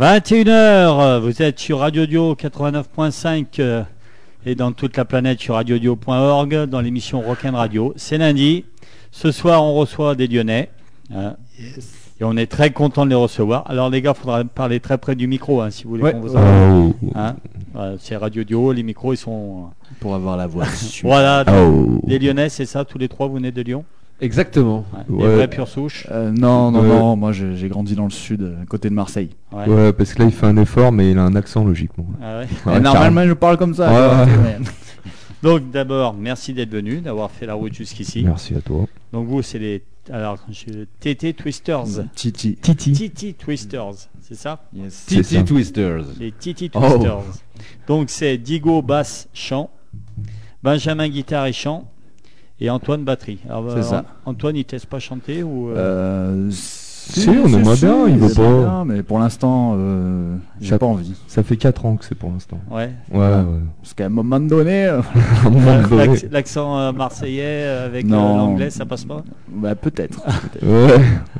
21h, vous êtes sur Radio Dio 89.5 euh, et dans toute la planète sur radiodio.org dans l'émission Rock'n Radio. C'est lundi. Ce soir, on reçoit des Lyonnais. hein, Et on est très content de les recevoir. Alors les gars, il faudra parler très près du micro hein, si vous voulez Ouais. qu'on vous Oh. entende. Hein Voilà, c'est Radio Dio, les micros ils sont... Pour avoir la voix. Voilà, Oh. les Lyonnais, c'est ça, tous les trois, vous venez de Lyon? Exactement. Ouais, Des Ouais. vrais pure souche Euh, non, non, non, moi j'ai grandi dans le sud, à côté de Marseille. Ouais. Ouais, parce que là il fait un effort, mais il a un accent logiquement. Ah ouais. Normalement, je parle comme ça. Donc d'abord, merci d'être venu, d'avoir fait la route jusqu'ici. Merci à toi. Donc vous, c'est les alors je- TT Twisters, Titi. Titi. TT Twisters, c'est ça? Yes. C'est ça. Titi Twisters. Les TT Oh. Twisters. Donc c'est Digo basse chant, Benjamin guitare et chant et Antoine batterie. Alors, C'est ça. Antoine, il laisse pas chanter ou euh, Euh, Si, on aimerait bien, il veut pas. bien, mais pour l'instant, euh, j'ai pas envie. Ça fait 4 ans que c'est pour l'instant. ouais. Ouais, ouais. Parce qu'à un moment donné, euh, L'accent euh, marseillais avec l'anglais, ça passe pas? Bah peut-être. Ouais.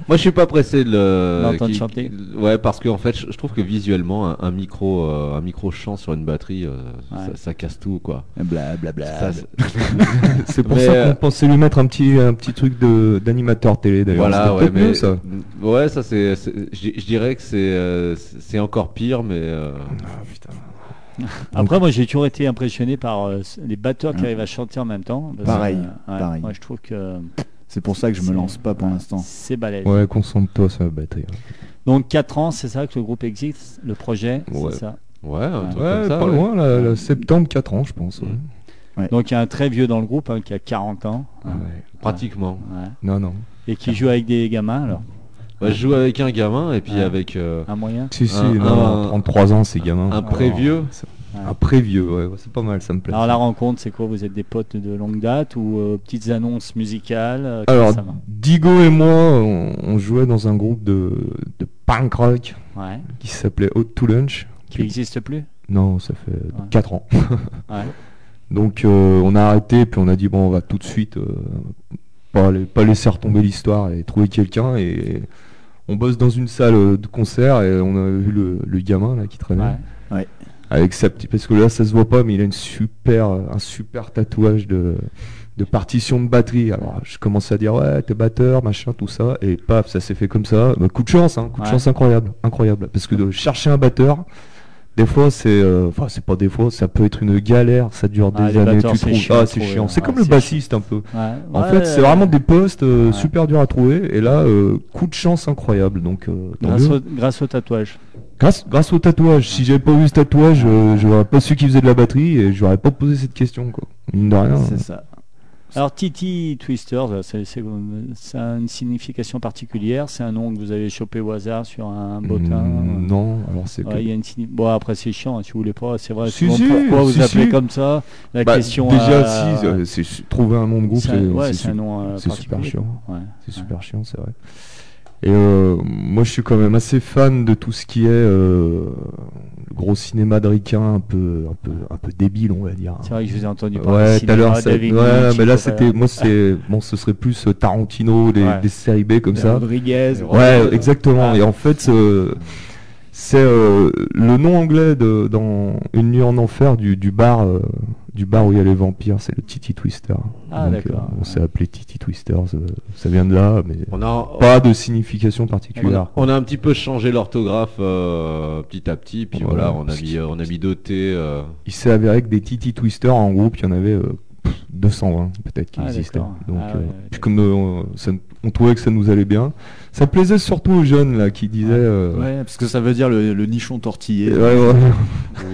Moi, je suis pas pressé de le. Chanter. Ouais, parce que en fait, je, trouve que visuellement, un, un micro, euh, un micro chant sur une batterie, euh, Ouais. ça, ça casse tout, quoi. Bla bla bla. C'est- pour Mais, ça euh, qu'on pensait lui mettre un petit, un petit truc de d'animateur télé d'ailleurs. voilà, ouais, mais mieux, ça. Ouais, ça c'est, je dirais que c'est, euh, c'est encore pire, mais euh, Ah, putain. Après, moi, j'ai toujours été impressionné par euh, les batteurs qui arrivent à chanter en même temps. parce que, Pareil, euh, ouais, pareil. Moi, je trouve que C'est pour ça que je me lance pas pour ouais, l'instant. c'est balèze. Ouais, concentre-toi sur la batterie. Donc 4 ans, c'est ça que le groupe existe, le projet, Ouais. c'est ça. ouais, un truc Ouais, comme ça, pas ouais. loin, là, là, septembre, 4 ans, je pense. ouais. Donc il y a un très vieux dans le groupe hein, qui a 40 ans Ouais. Pratiquement. ouais, Non, non. et qui joue avec des gamins alors. Ouais, je joue avec un gamin et puis Ouais. avec euh, Un moyen Si, si, Un- non, un- 33 ans, c'est gamin. un prévieux. Ouais. Un prévieux, ouais, ouais, c'est pas mal, ça me plaît. Alors la rencontre, c'est quoi? Vous êtes des potes de longue date ou euh, petites annonces musicales euh, Alors, ça va? Digo et moi, on, on jouait dans un groupe de, de punk rock Ouais. qui s'appelait Hot to Lunch. Qui n'existe plus? Non, ça fait 4 ans. Ouais. Donc euh, on a arrêté, puis on a dit bon, on va tout de suite euh, pas, les- pas laisser retomber l'histoire et trouver quelqu'un. Et on bosse dans une salle euh, de concert et on a vu le, le gamin là qui traînait Ouais. avec sa petite, parce que là ça se voit pas, mais il a une super, un super tatouage de de partition de batterie. Alors je commence à dire ouais t'es batteur machin tout ça et paf ça s'est fait comme ça. Bah, coup de chance, hein, coup de Ouais. chance incroyable, incroyable. Parce que de chercher un batteur, des fois c'est, euh, enfin c'est pas des fois, ça peut être une galère, ça dure Ah, des années. Tu c'est trouves, chiant ah c'est chiant. hein. C'est comme le c'est bassiste un peu. En fait c'est vraiment des postes euh, super durs à trouver et là euh, coup de chance incroyable. Donc grâce, au, grâce au tatouage. Grâce, grâce au tatouage. Si j'avais pas vu ce tatouage, euh, j'aurais pas su qui faisait de la batterie et j'aurais pas posé cette question quoi. Mine de rien. C'est ça. Alors Titi Twisters, euh, c'est ça a une signification particulière. C'est un nom que vous avez chopé au hasard sur un bottin. Mm, non, alors c'est Ouais, que- il y a une signi- Bon après c'est chiant hein, si vous voulez pas. C'est vrai. Si, souvent, si, pourquoi vous si, appelez comme ça La Bah, question. déjà euh, si euh, c'est trouver un nom de groupe c'est ouais, un nom euh, c'est super chiant. Ouais. C'est super chiant, c'est vrai. Et euh, moi, je suis quand même assez fan de tout ce qui est euh, le gros cinéma de ricain, un peu, un peu, un peu débile, on va dire. C'est vrai que je vous ai entendu parler. Ouais, tout à l'heure, ouais, mais là, c'était, moi, c'est, bon, ce serait plus euh, Tarantino, des, Ouais. des séries B comme ça. Rodriguez. Ouais, exactement. Ah. Et en fait, c'est euh, le nom anglais de, dans Une nuit en enfer du, du bar, euh, du bar où il y a les vampires, c'est le Titi Twister. Ah, Donc, euh, on s'est appelé Titi Twisters, euh, ça vient de là, mais On a, pas de signification on particulière. a, on a un petit peu changé l'orthographe euh, petit à petit, puis Voilà. voilà, on a mis, on a mis deux T. euh, Il s'est avéré que des Titi Twisters en groupe, il y en avait euh, pff, 220 peut-être qui Ah, existaient. Donc, Ah, euh, ouais, puis comme euh, ça- on trouvait que ça nous allait bien, ça plaisait surtout aux jeunes là qui disaient. euh, Ouais, parce que ça veut dire le, le nichon tortillé. ouais, ouais,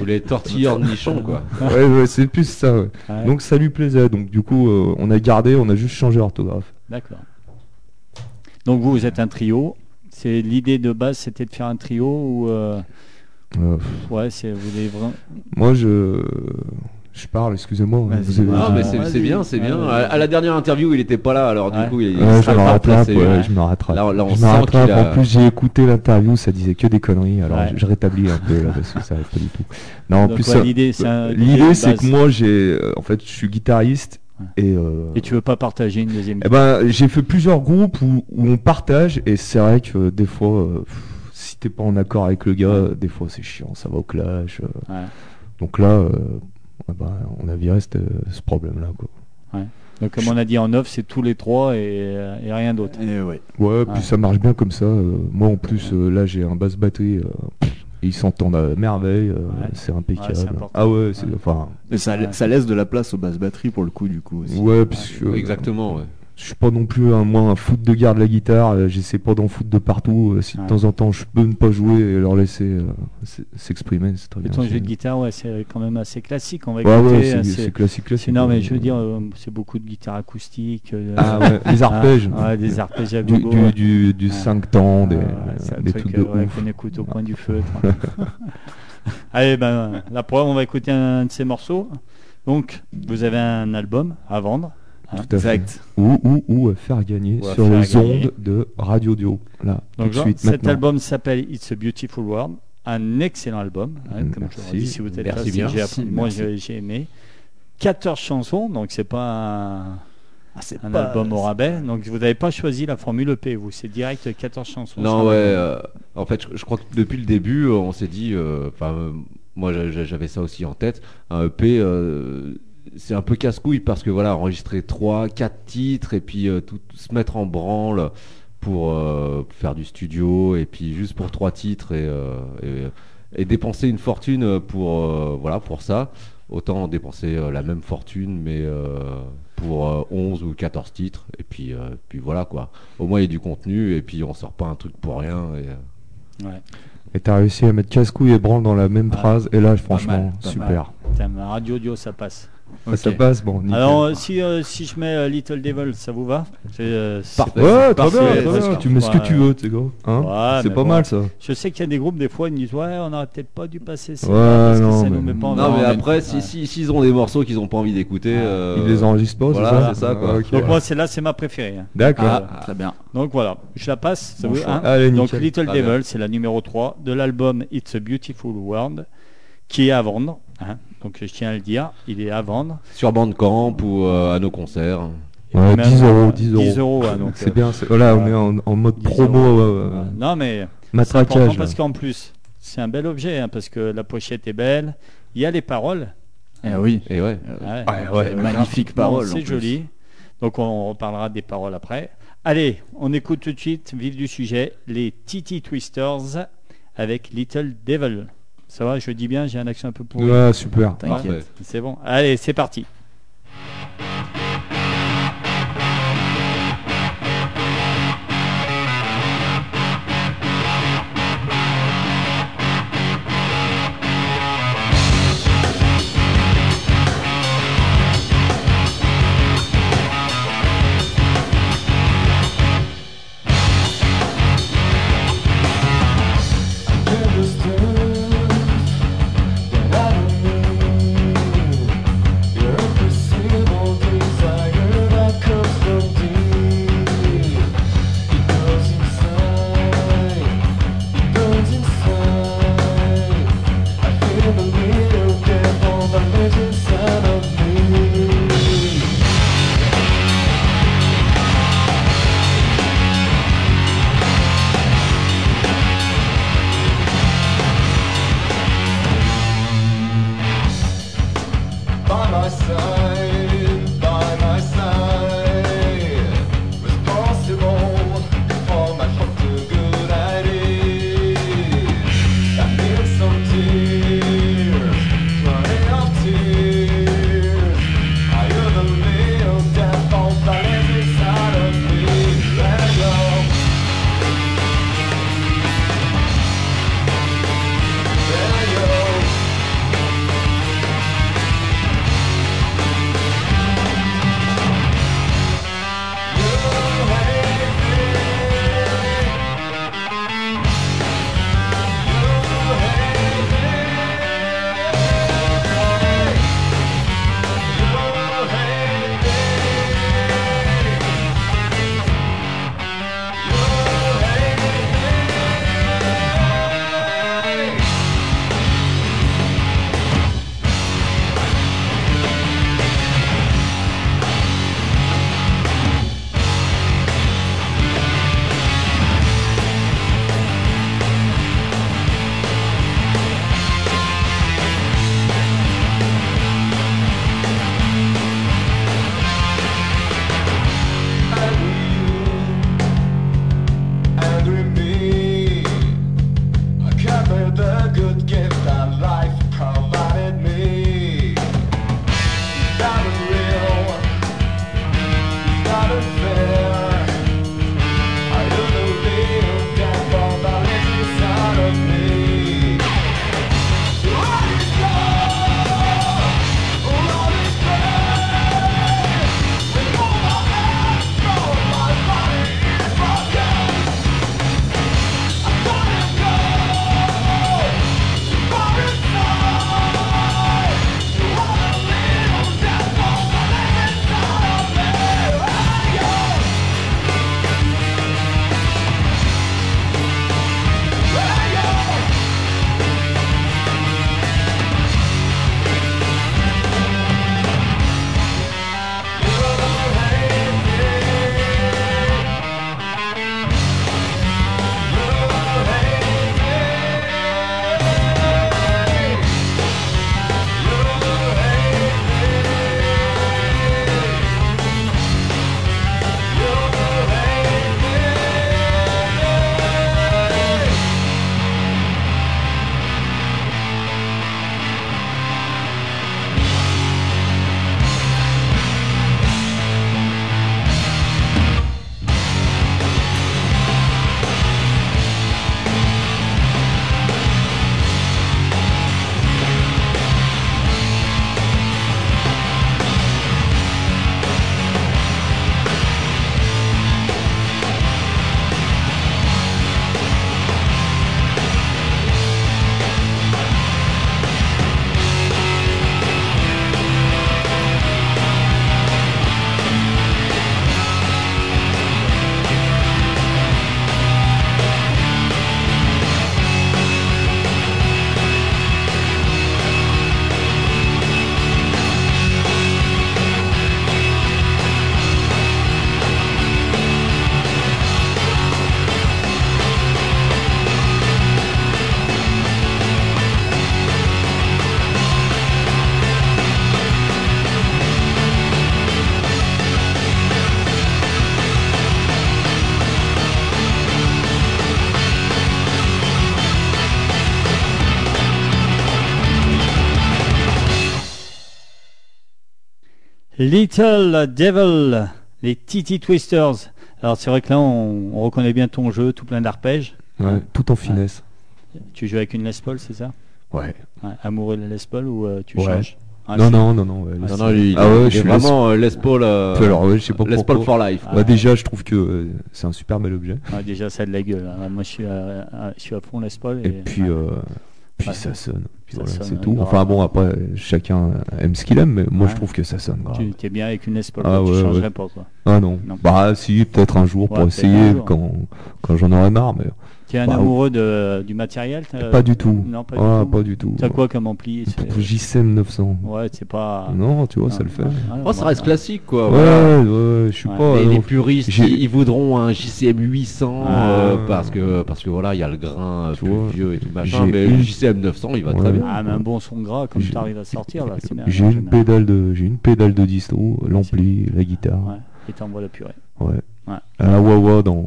ou les tortilleurs de nichon, quoi. ouais, ouais, c'est plus ça. ouais. Ouais, Donc ça lui plaisait. Donc du coup, euh, on a gardé, on a juste changé l'orthographe. D'accord. Donc vous, vous êtes un trio. C'est l'idée de base, c'était de faire un trio ou euh, Euh, ouais, c'est vous voulez vraiment. moi, je je parle, excusez-moi. vous avez- Ah, mais c'est bien, c'est bien. Ouais, À, à la dernière interview, il était pas là, alors Ouais. du coup, il, il Ouais, je me rattrape, ouais, je me rattrape. Là, là, on je me sent rattrape. qu'il a- En plus, j'ai écouté l'interview, ça disait que des conneries. Alors, Ouais. je, je rétablis un peu là parce que ça arrive pas du tout. Non, en plus, l'idée, c'est base. que moi, j'ai, euh, en fait, je suis guitariste et. euh, Et tu veux pas partager une deuxième eh ben, j'ai fait plusieurs groupes où, où on partage et c'est vrai que euh, des fois, euh, pff, si t'es pas en accord avec le gars, des fois c'est chiant, ça va au clash. euh. Ouais. Donc là, ouais, bah, on a viré cette- ce problème-là. Quoi. Donc comme on a dit en off, c'est tous les trois et, euh, et rien d'autre. Et ouais. Ouais, Ouais. puis ça marche bien comme ça. euh, moi en plus, euh, là j'ai un basse batterie. euh, ils s'entendent à merveille, euh, Ouais. c'est impeccable. Ouais, ah ouais, c'est Ouais. enfin. Mais ça, Ouais. ça laisse de la place aux basses batteries pour le coup, du coup. Aussi. Ouais, puisque Exactement, ouais. Je suis pas non plus un, moi un foot de garde de la guitare. euh, J'essaie pas d'en foutre de partout. euh, si Ouais. de temps en temps je peux ne pas jouer et leur laisser euh, s'exprimer, c'est très bien. ton jeu de guitare, ouais, c'est quand même assez classique. On va Ouais, ouais, écouter. c'est- hein, c'est classique, classique. non, mais je veux dire, c'est beaucoup de guitare acoustique. Ah les arpèges. ah, des arpèges à gogo. du, du, du Ouais. 5 temps, des, Ah, des trucs de qu'on écoute au coin du feu. Allez, ben, la preuve, on va écouter un de ces morceaux. Donc, vous avez un album à vendre. Hein. Exact. Ou, ou, ou à faire gagner Ou sur faire les gagner. ondes de Radio Dio. Là, Donc, tout de genre, suite, cet maintenant. album s'appelle It's a Beautiful World. Un excellent album. hein, comme je Merci. vous dis, si vous êtes Merci là, c'est bien. que j'ai appris- Merci, moi, j'ai aimé. 14 chansons, donc c'est pas un, Ah, un pas- album au rabais. Donc, vous n'avez pas choisi la formule EP, vous. C'est direct 14 chansons. Non, ouais. euh, en fait, je, je crois que depuis le début, euh, on s'est dit, euh, enfin, euh, moi j'a- j'a- j'avais ça aussi en tête. Un EP, euh, c'est un peu casse-couille parce que voilà, enregistrer 3, 4 titres et puis euh, tout se mettre en branle pour euh, faire du studio et puis juste pour trois titres et, euh, et, et dépenser une fortune pour euh, voilà pour ça. Autant dépenser euh, la même fortune mais euh, pour euh, 11 ou 14 titres et puis euh, puis voilà quoi. Au moins il y a du contenu et puis on sort pas un truc pour rien et euh, Ouais. Et t'as réussi à mettre casse-couille et branle dans la même phrase. Et là, franchement, mal, super. Ma radio audio, ça passe. Ça passe, bon. nickel. Alors, euh, si, euh, si je mets euh, Little Devil, ça vous va C'est, euh, c'est- Parfait. Ouais, très bien, très parce bien. que- Tu mets ce que tu veux, tu sais, gros. Hein Ouais, c'est pas bon. mal, ça. Je sais qu'il y a des groupes, des fois, ils me disent Ouais, on aurait peut-être pas dû passer ça Ouais, parce que non, ça nous mais- met pas en Non, mais après, si Ouais. si s'ils ont des morceaux qu'ils ont pas envie d'écouter, euh, Ils les enregistrent pas, voilà, c'est ça c'est ça, quoi. Ah. Donc, moi, celle-là, c'est ma préférée. hein. D'accord. Ah, très bien. Donc, voilà, je la passe. Ça Bon vous, hein Allez, Donc. Little. Devil, c'est la numéro 3 de l'album It's a Beautiful World qui est à vendre. hein. Donc, je tiens à le dire, il est à vendre. sur Bandcamp ou euh, à nos concerts. Ouais, même, 10 euh, euros, 10 euros. 10 euros, ouais, donc, C'est euh, bien. c'est- Voilà, on ouais. est en, en mode 10 promo, euh. Non, mais C'est important matraquage. parce qu'en plus, c'est un bel objet, hein, parce que la pochette est belle, il y a les paroles. Eh oui. Et ouais. Ouais, Ouais, donc, ouais, euh, magnifique non, parole, en C'est joli. Donc on reparlera des paroles après. Allez, on écoute tout de suite, vif du sujet, les Titi Twisters avec Little Devil. Ça va, je dis bien, j'ai un accent un peu pourri. Ouais, super. T'inquiète. C'est bon. Allez, c'est parti. Little Devil, les Titi Twisters. Alors c'est vrai que là on, on reconnaît bien ton jeu, tout plein d'arpèges. Ouais, tout en finesse. Tu joues avec une Les Paul, c'est ça? Ouais. Ouais, Amoureux de la Les Paul ou euh, tu Ouais. changes? Ah, non, non, non, non, ouais, Ah, Non, lui, Ah est- ouais, je suis vraiment Les Paul. euh, Puis alors, ouais, je sais pas Les Paul for life. Déjà, je trouve que euh, c'est un super bel objet. Déjà ça a de la gueule. hein. Moi je suis à, à- je suis à fond Les Paul. Et puis, ouais. euh, puis Ouais. ça sonne. Puis voilà, c'est ouais, tout. Enfin bon, après, chacun aime ce qu'il aime, mais moi Ouais. je trouve que ça sonne grave. tu es bien avec une Les Paul, Ah tu ouais, changerais pas quoi. Ah non. Non. Bah si, peut-être un jour pour essayer quand, quand j'en aurai marre, mais Tu es un Bah, amoureux de, du matériel pas du tout. Non, pas Ah, du tout. pas du tout. T'as quoi comme ampli? JCM 900. Ouais, c'est pas. Non, tu vois, ça Non, le fait. non, Ouais, non, Oh, ça reste non. classique, quoi. ouais, ouais, je suis Ouais. pas. les, puristes, j'ai- ils, voudront un JCM 800 euh, Ah. parce que parce que voilà, il y a le grain euh, Tu plus vois, vieux et tout machin. j'ai Mais une- le JCM 900, il va Ouais. très bien. Ah, mais un bon son gras comme tu arrives à sortir là. J'ai une pédale de, j'ai une pédale de disto, l'ampli, la guitare. Ouais, et t'envoies la purée. Ouais. Ouais. À la Wawa dans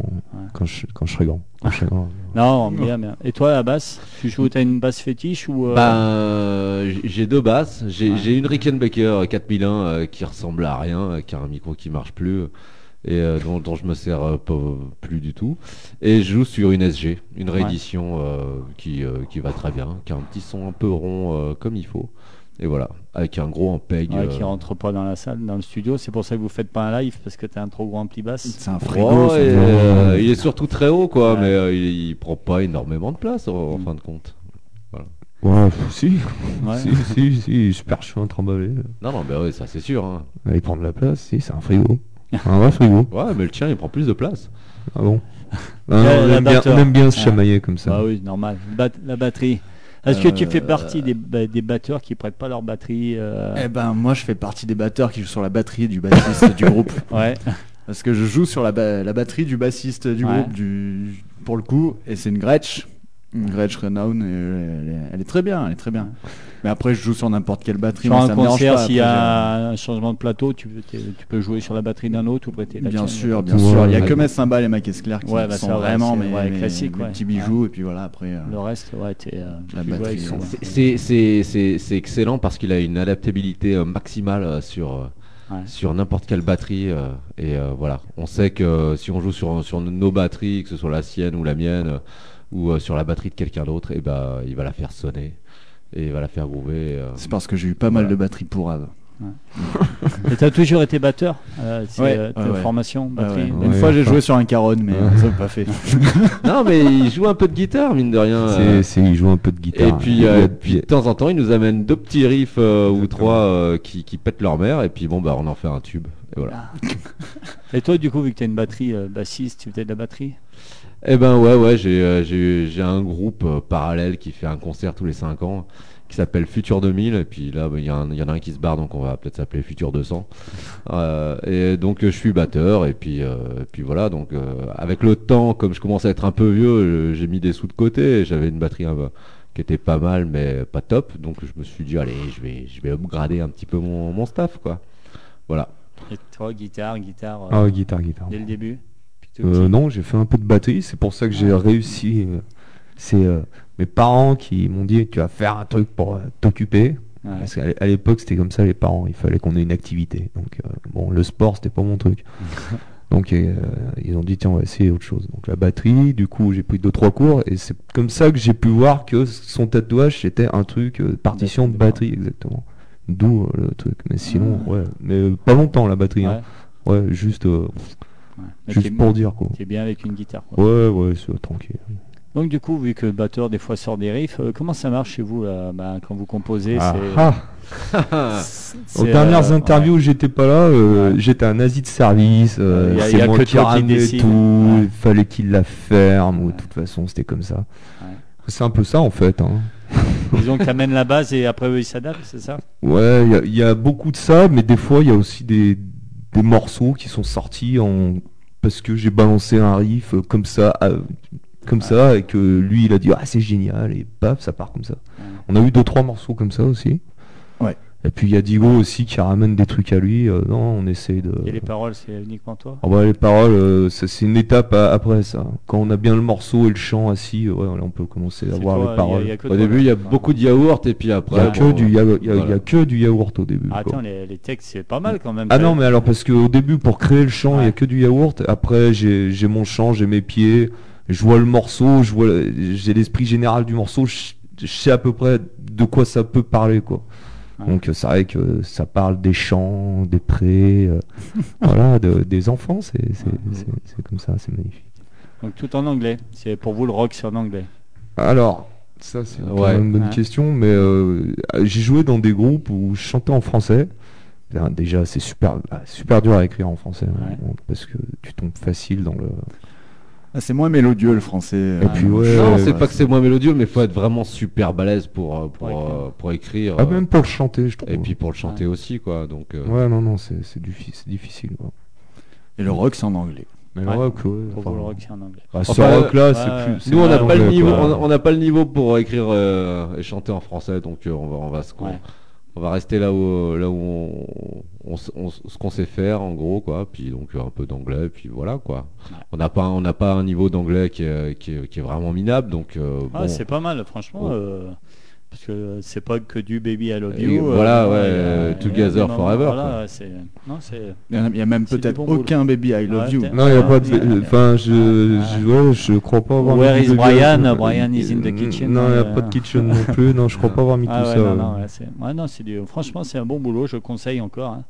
quand je quand je serai grand. Quand je serai grand. Non, bien, bien. Et toi, la basse Tu joues, t'as une basse fétiche ou. euh, Ben, euh, j- j'ai deux basses. J'ai Ouais. une Rickenbacker 4001 euh, qui ressemble à rien, euh, qui a un micro qui marche plus et euh, dont, dont je me sers euh, pas, plus du tout. Et je joue sur une SG, une réédition euh, qui, euh, qui va très bien, qui a un petit son un peu rond euh, comme il faut. Et voilà, avec un gros ampeg. ouais, qui euh, rentre pas dans la salle, dans le studio. C'est pour ça que vous faites pas un live parce que t'as un trop gros ampli basse. C'est un frigo. et, euh, il est surtout très haut, quoi, Ouais. mais euh, il, il prend pas énormément de place en, en Mm. fin de compte. Ouais, si. Ouais. si, si, si, super chiant à trimballer. Non, non, bah ouais, ça c'est sûr. hein. Il prend de la place, si, c'est un frigo. un vrai frigo. Ouais, mais le tien il prend plus de place. Ah bon Ah non, on, aime bien, on aime bien se Ah. chamailler comme ça. Bah oui, normal. Bat- la batterie. Est-ce que tu fais Euh, partie des, des batteurs qui prêtent pas leur batterie euh, Eh ben moi je fais partie des batteurs qui jouent sur la batterie du bassiste du groupe. Ouais. Parce que je joue sur la, ba- la batterie du bassiste du Ouais. groupe du pour le coup et c'est une Gretsch Gretsch Renown, elle, elle est- elle est très bien, elle est très bien. Mais après, je joue sur n'importe quelle batterie. Sur moi, un ça concert, s'il y a un changement de plateau, tu peux, t'es- tu peux jouer sur la batterie d'un autre ou prêter la Bien tienne. sûr, bien sûr. Il y a que mes cymbales et ma caisse claire qui, Ouais, bah sont ça, vraiment mes, ouais, mes- classique, mes ouais. petits bijoux. Et puis voilà, après. euh, Le reste, ouais, t'es. euh, La batterie. C'est- excellent parce qu'il a une adaptabilité euh, maximale euh, sur, euh, Ouais. sur n'importe quelle batterie. euh, et euh, voilà, on sait que euh, si on joue sur, sur nos batteries, que ce soit la sienne ou la mienne, euh, ou euh, sur la batterie de quelqu'un d'autre, et ben il va la faire sonner et il va la faire groover. euh. C'est parce que j'ai eu pas mal de batteries pourraves. Et t'as toujours été batteur euh, C'est Ouais, euh, ta ouais, ouais. formation, batterie ouais. Une Ouais, fois, j'ai joué sur un caronne, mais Ouais. ça m'a pas fait. non, mais il joue un peu de guitare, mine de rien. C'est, euh. c'est- il joue un peu de guitare. Et puis, euh, de temps en temps, il nous amène deux petits riffs euh, ou trois euh, qui, qui pètent leur mère, et puis bon, bah, on en fait un tube. Et voilà. Et toi, du coup, vu que t'as une batterie euh, bassiste, tu faisais de la batterie? Eh ben ouais, ouais, j'ai euh, j'ai j'ai un groupe euh, parallèle qui fait un concert tous les 5 ans qui s'appelle Futur 2000 et puis là bah, il y, a un- il y en a un qui se barre donc on va peut-être s'appeler Futur 200 Euh, et donc je suis batteur et puis euh, et puis voilà donc euh, avec le temps comme je commence à être un peu vieux j'ai mis des sous de côté et j'avais une batterie un peu- qui était pas mal mais pas top donc je me suis dit allez je vais je vais upgrader un petit peu mon, mon staff quoi. Voilà. Et toi, guitare, guitare, euh, Ah, guitare, guitare. dès le début? Euh, non, j'ai fait un peu de batterie, c'est pour ça que j'ai réussi. euh, c'est euh, mes parents qui m'ont dit tu vas faire un truc pour euh, t'occuper. Ouais. Parce qu'à l'époque, c'était comme ça, les parents, il fallait qu'on ait une activité. Donc, bon, le sport, c'était pas mon truc. Donc, ils ont dit, tiens, on va essayer autre chose. Donc, la batterie, du coup, j'ai pris deux, trois cours, et c'est comme ça que j'ai pu voir que son tatouage, c'était un truc, partition de batterie, exactement. D'où le truc. Mais sinon, ouais, mais pas longtemps, la batterie. Ouais. hein. Ouais, juste, Ouais. Juste pour dire, quoi. T'es bien avec une guitare. quoi. Ouais, ouais, c'est tranquille. Donc du coup, vu que le batteur des fois sort des riffs, euh, comment ça marche chez vous là, bah, quand vous composez Ah, ah. Aux euh, dernières ouais. interviews où j'étais pas là, euh, Ouais. j'étais un nazi de service. euh, Euh, c'est moi qui ramenais tout. Ouais. Il fallait qu'il la ferme. Ou Ouais. de toute façon, c'était comme ça. Ouais. C'est un peu ça en fait. hein. Disons que t'amènes la base et après eux ils s'adaptent, c'est ça? Ouais, il y a- il y, a beaucoup de ça, mais des fois il y a aussi des, des morceaux qui sont sortis en parce que j'ai balancé un riff euh, comme ça, euh, comme ça, et que lui il a dit ah c'est génial et paf ça part comme ça. Ouais. On a eu deux trois morceaux comme ça aussi. Ouais. Et puis il y a Digo aussi qui ramène des trucs à lui. euh, non, on essaie de. Et les paroles, c'est uniquement toi Ah bah, les paroles, euh, ça, c'est une étape à- après ça. Quand on a bien le morceau et le chant assis, euh, ouais, là, on peut commencer à C'est voir toi, les y a- paroles. y a que au toi, début il y a beaucoup de yaourt et puis Il y après a, bon, que du, ya- il y a- il y a voilà. que du yaourt au début. Ah. Attends, les, les textes c'est pas mal quand même. Ah non, mais alors parce qu'au début, pour créer le chant, il y Ouais. a que du yaourt. Après, j'ai j'ai mon chant, j'ai mes pieds, je vois le morceau, je vois, j'ai l'esprit général du morceau, je, je sais à peu près de quoi ça peut parler, quoi. Ouais. Donc euh, c'est vrai que ça parle des champs, des prés, euh, voilà, de- des enfants, c'est c'est- c'est- c'est comme ça, c'est magnifique. Donc tout en anglais. C'est pour vous le rock c'est en anglais. Alors, ça c'est Ouais. une bonne Ouais. question, mais euh, j'ai joué dans des groupes où je chantais en français. Déjà, c'est super, ah, super dur à écrire en français, hein, parce que tu tombes facile dans le. Ah, c'est moins mélodieux le français. Et euh, puis, ouais, non, c'est ouais. pas que c'est moins mélodieux, mais faut être vraiment super balèze pour euh, pour, Pour écrire. euh, pour écrire. Ah, euh, même pour le chanter, je trouve. et puis pour le chanter aussi, quoi. Donc, euh, Ouais, non, non, c'est c'est diffi- c'est difficile. quoi. Et le rock, c'est en anglais. Mais Ouais. le rock, ouais, enfin, le rock c'est en anglais. bah, ce Enfin, rock-là, ouais, c'est plus. c'est nous, on n'a pas le niveau, on n'a pas le niveau pour écrire euh, et chanter en français, donc euh, on va, on va se, Ouais. On va rester là où, là où on, on ce qu'on sait faire, en gros, quoi. Puis donc un peu d'anglais, puis voilà, quoi. Ouais. On n'a pas, on n'a pas un niveau d'anglais qui est, qui, est, qui est vraiment minable, donc. euh, Ah, bon. c'est pas mal franchement. Bon. euh, parce que c'est pas que du baby I love Et you. voilà, non, ouais, euh, Together Forever, Voilà, quoi. c'est non c'est. Il y en a, même peut-être bon boulot. aucun baby I love Ouais, you. Non, il n'y a Ah, pas de. ouais. Enfin, je, Ouais. je, ouais, je crois pas avoir. Where is Brian? Brian is in the Mm, kitchen. Non, il n'y a Euh, pas de kitchen non plus. Non, je crois pas avoir mis Ah tout ouais, ça. non, ouais. non, ouais, c'est ouais, non, c'est du... franchement c'est un bon boulot, je conseille encore. hein.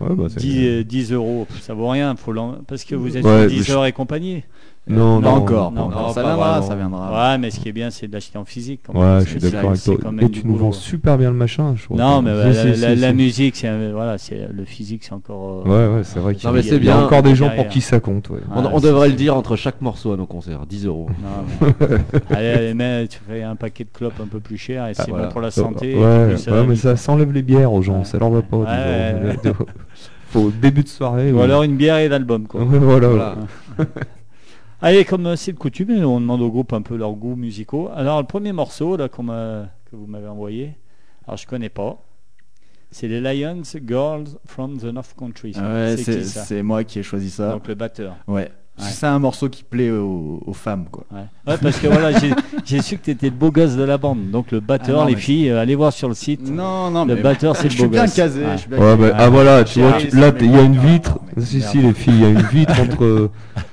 Ouais, bah, c'est- 10, euh, 10 euros, ça vaut rien, faut parce que vous êtes Ouais, sur mais 10 je- heures et compagnie. Non, Pas non, encore, non, pas encore. non, ça viendra, vraiment. ça viendra. Ouais, mais ce qui est bien, c'est d'acheter en physique. quand Ouais, même. je suis C'est- d'accord avec c'est toi. Et tu nous boulot. vends super bien le machin, je trouve. Non, mais la, si, la- si. la musique, c'est un- voilà, c'est le physique, c'est encore. euh, Ouais, ouais, c'est vrai qu'il y, a- c'est encore des gens pour qui ça compte. Ouais. On, c'est- devrait le dire entre chaque morceau à nos concerts, 10 euros. Allez, allez, mais tu fais un paquet de clopes un peu plus cher et c'est voilà. bon pour la santé. Ouais, euh, mais ça s'enlève les bières aux gens, ça leur va pas. Faut début de soirée. Ou alors une bière et l'album, quoi. Ouais, voilà. Allez, comme euh, c'est de coutume, on demande au groupe un peu leurs goûts musicaux. Alors, le premier morceau là, que vous m'avez envoyé, alors je connais pas. C'est les Lions Girls from the North Country. Ah Ouais, c'est moi qui ai choisi ça. Donc le batteur. Ouais. Ouais. C'est un morceau qui plaît aux, aux femmes, quoi. Ouais, Ouais, parce que voilà, j'ai- j'ai su que tu étais le beau gosse de la bande. Donc le batteur, Ah non, les mais- filles, euh, allez voir sur le site. Non, non, Le mais batteur, c'est le beau gosse. casé. Ouais. je suis bien Ouais, casé. bah, ah voilà, tu J'ai vois, tu- là, il y a une vitre. Si, si, les filles, il y a une vitre entre,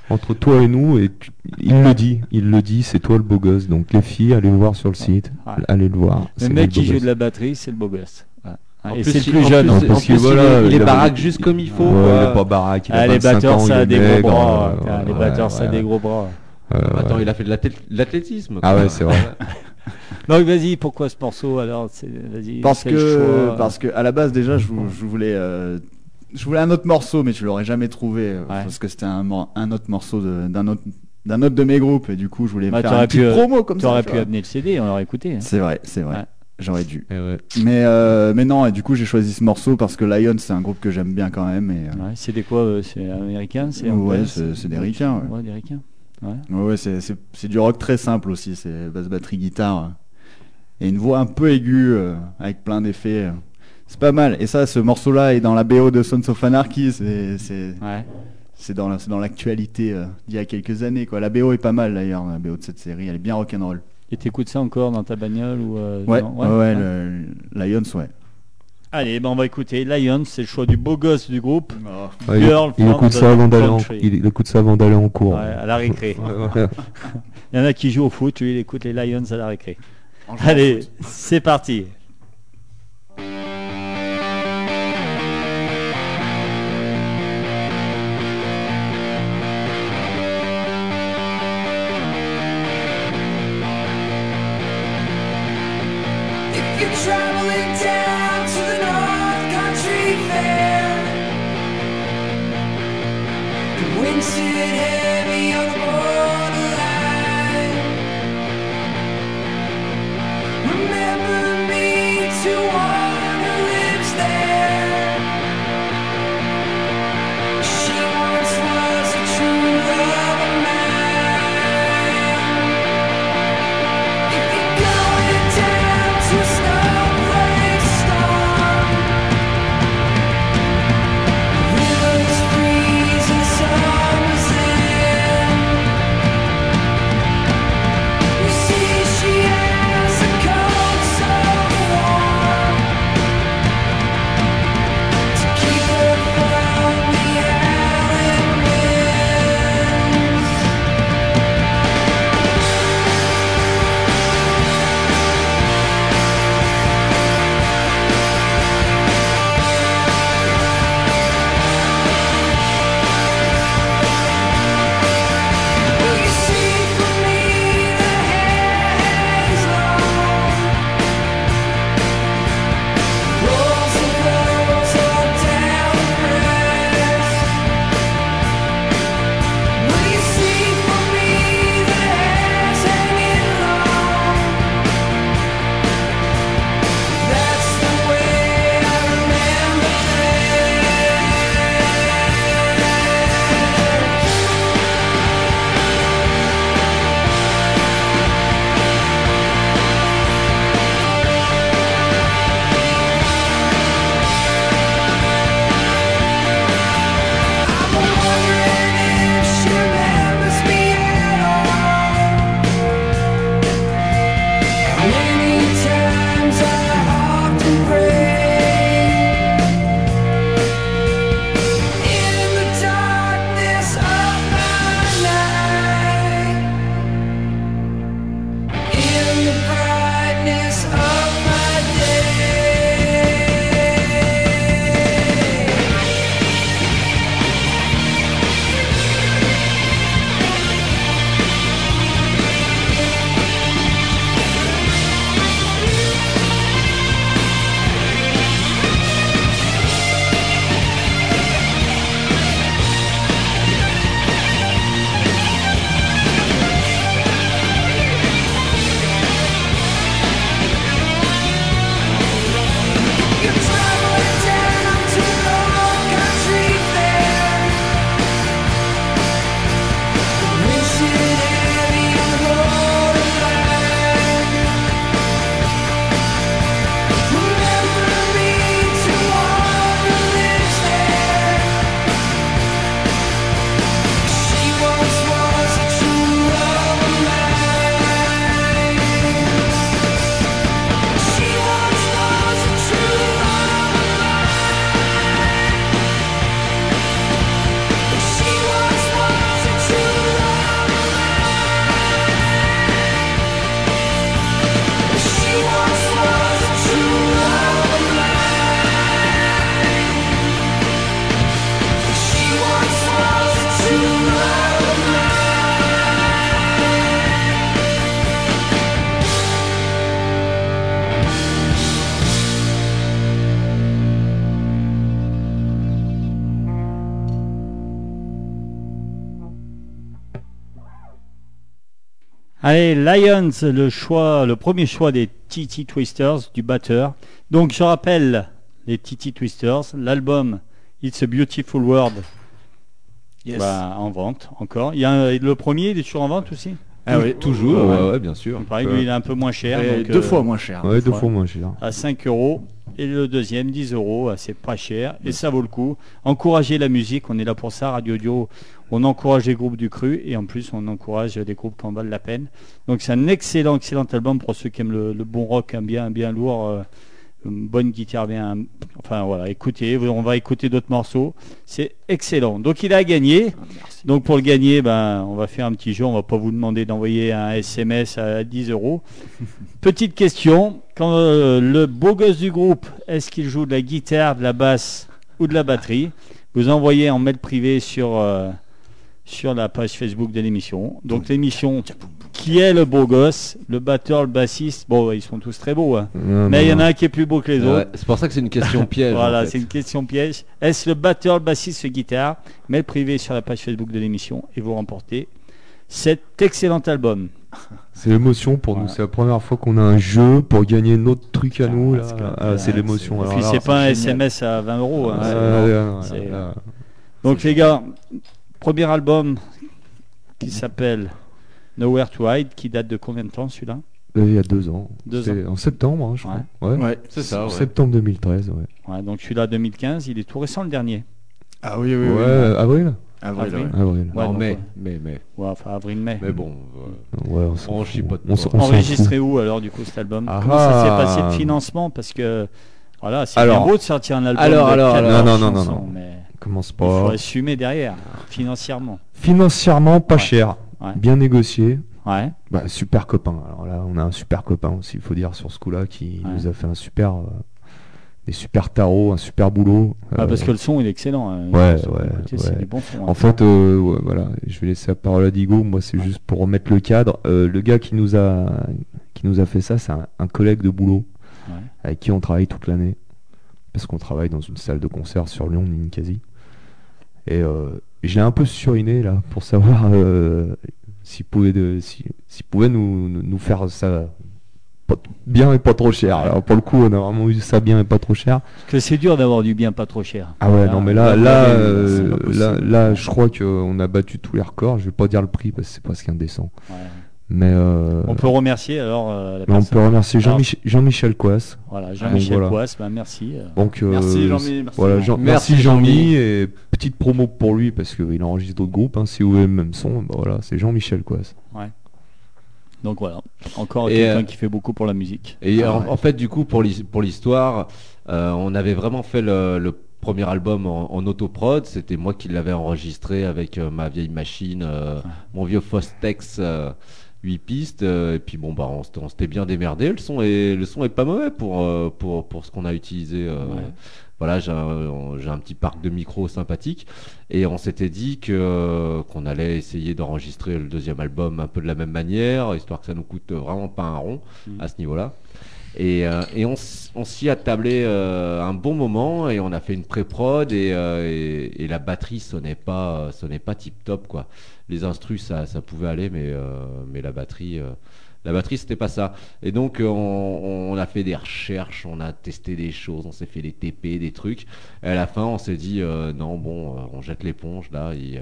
entre toi et nous, et tu- il le dit, il le dit, c'est toi le beau gosse. Donc les filles, allez le voir sur le site, Ouais. allez le voir. Le mec le qui joue de la batterie, c'est le beau gosse. En Et plus, c'est le plus en jeune. plus, hein, en parce que plus, voilà, il est, il il est a- baraque juste comme il faut. Ouais, quoi. il est pas baraque, Ah, les 25 batteurs, ans, ça a des gros bras. euh, Ah, Les batteurs, ça a ouais. des gros bras. Attends, il a fait de l'athlétisme. Ah ouais, c'est vrai. Donc vas-y, pourquoi ce morceau alors. Parce que, parce que à la base déjà, je, vou- je voulais, euh, je voulais un autre morceau, mais tu l'aurais jamais trouvé euh, Ouais. parce que c'était un, autre morceau d'un autre, d'un autre de mes groupes, et du coup, je voulais Bah, faire t'aurais une pu, euh, promo comme Tu ça. aurais tu pu amener le CD, on l'aurait écouté. hein. C'est vrai, c'est vrai. Ouais. J'aurais dû. Eh ouais. Mais, euh, mais non, et du coup, j'ai choisi ce morceau parce que Lion, c'est un groupe que j'aime bien quand même. Et, euh, Ouais, c'est des quoi euh, C'est américain C'est Ouais, c'est- des ricains, ouais. Ouais, des ricains. Ouais. Ouais, ouais, c'est- c'est c'est du rock très simple aussi, c'est basse batterie guitare euh, et une voix un peu aiguë euh, avec plein d'effets. euh. C'est pas mal. Et ça, ce morceau-là est dans la BO de Sons of Anarchy. C'est c'est Ouais. c'est dans la- c'est dans l'actualité euh, d'il y a quelques années. Quoi. La BO est pas mal d'ailleurs. La BO de cette série, elle est bien rock'n'roll. Et t'écoutes ça encore dans ta bagnole ou euh, Ouais, non ouais, ouais, le- Lions, ouais. Allez, ben on va écouter Lions, c'est le choix du beau gosse du groupe. Ouais, il, Girl il from écoute ça avant d'aller en, il, il écoute ça avant d'aller en cours. Ouais, à la récré. Il y en a qui jouent au foot, lui il écoute les Lions à la récré. Allez, c'est parti. The Allez, Lions, le choix, le premier choix des TT Twisters, du batteur. Donc, je rappelle les TT Twisters, l'album It's a Beautiful World, Yes. bah, en vente encore. Il y a un- le premier, il est toujours en vente aussi? Ah oui, Toujours, Ouais. ouais, ouais, bien sûr. Il paraît que lui, il est un peu moins cher. Donc, deux euh, fois moins cher. Ouais, deux fois. fois moins cher. à 5 euros et le deuxième 10 euros Ah, c'est pas cher et ça vaut le coup. Encourager la musique on est là pour ça Radio Audio on encourage les groupes du cru et en plus on encourage des groupes qui en valent la peine. Donc c'est un excellent excellent album pour ceux qui aiment le, le bon rock un bien bien lourd euh, une bonne guitare bien enfin voilà écoutez on va écouter d'autres morceaux. C'est excellent. Donc il a gagné. Donc pour le gagner ben on va faire un petit jeu. On va pas vous demander d'envoyer un SMS à 10 euros. Petite question, quand euh, le beau gosse du groupe, est-ce qu'il joue de la guitare, de la basse ou de la batterie Vous envoyez en mail privé sur, euh, sur la page Facebook de l'émission. Donc l'émission, qui est le beau gosse Le batteur, le bassiste, bon, ils sont tous très beaux, hein. Non, mais il y en a un qui est plus beau que les Ouais, autres. c'est pour ça que c'est une question piège. Voilà, en fait. c'est une question piège. Est-ce le batteur, le bassiste, le guitare? Mail privé sur la page Facebook de l'émission et vous remportez cet excellent album. C'est l'émotion pour nous. C'est la première fois qu'on a un jeu pour gagner notre truc à nous. Ah, c'est clair. Ah, c'est Ouais, l'émotion. Et Alors puis là, c'est pas un génial. SMS à 20 euros. hein, là. Donc les gars, premier album qui s'appelle Nowhere to Hide, qui date de combien de temps celui-là? Euh, Il y a deux ans. Deux En septembre, hein, je crois. Ouais. Ouais. C'est ça, ouais. Septembre 2013, ouais. ouais, Donc celui-là 2015, il est tout récent le dernier. Ah oui, oui, Ouais, oui. avril Avril, Avril. ouais. Avril. Ouais, mai, mai, mai. Ouais, enfin avril-mai. Mais bon, euh, Ouais, on On On pas. s'en- on Enregistré où alors du coup cet album? Ah Comment ça s'est ah. passé le financement? Parce que voilà, c'est Alors- bien beau de sortir un album Alors, de alors, 14 alors. Non, non, non, chansons, non, non. mais Commence il faut pas. assumer derrière financièrement. Financièrement, pas Ouais. cher. Ouais. Bien négocié. Ouais. Bah, super copain. Alors là, on a un super copain aussi, il faut dire, sur ce coup-là, qui Ouais. nous a fait un super, euh, des super tarots, un super boulot. Ah, Euh, parce que le son il est excellent. hein. ouais, ouais, C'est ouais. du bon son. hein. En fait, euh, ouais, voilà, je vais laisser la parole à Digo. Moi, c'est juste pour remettre le cadre. Euh, le gars qui nous a, qui nous a fait ça, c'est un, un collègue de boulot avec qui on travaille toute l'année, parce qu'on travaille dans une salle de concert sur Lyon, Ninkasi. Et euh, je l'ai un peu suriné là pour savoir euh, s'il pouvait, de, si- s'il pouvait nous faire ça pas bien et pas trop cher. Alors pour le coup, on a vraiment eu ça bien et pas trop cher. Parce que c'est dur d'avoir du bien pas trop cher. Ah ouais, Là, non mais là, là, euh, là, là, je crois qu'on a battu tous les records. Je vais pas dire le prix parce que c'est presque indécent. Ouais. Mais euh, On peut remercier alors euh, la on peut remercier Jean-Michel Coas. Voilà, Jean-Michel voilà. Coas, bah, merci. Donc euh, Merci, Jean-Mi, merci, voilà, Jean. Jean- Merci, Jean-Mi et petite promo pour lui parce qu'il enregistre d'autres groupes. Hein, si vous avez le même son, bah voilà, c'est Jean-Michel Coas. Donc voilà, encore quelqu'un euh, qui fait beaucoup pour la musique. Et Ah en, ouais. en fait, du coup, pour l'his- pour l'histoire, euh, on avait vraiment fait le, le premier album en, en autoprod. C'était moi qui l'avais enregistré avec euh, ma vieille machine, euh, mon vieux Fostex. euh, 8 pistes et puis bon bah on, s'était- on s'était bien démerdé le son est le son est pas mauvais pour pour pour ce qu'on a utilisé Ouais. Voilà j'ai un, j'ai un petit parc de micros sympathique et on s'était dit que qu'on allait essayer d'enregistrer le deuxième album un peu de la même manière histoire que ça nous coûte vraiment pas un rond Mm. à ce niveau-là et, euh, et on, s'y a tablé euh, un bon moment et on a fait une pré-prod et, euh, et, et la batterie sonnait pas euh, sonnait pas tip top quoi. Les instrus ça, ça pouvait aller mais euh, mais la batterie euh, la batterie c'était pas ça. Et donc euh, on, a fait des recherches, on a testé des choses, on s'est fait des TP, des trucs. Et à la fin on s'est dit euh, non bon euh, on jette l'éponge là, il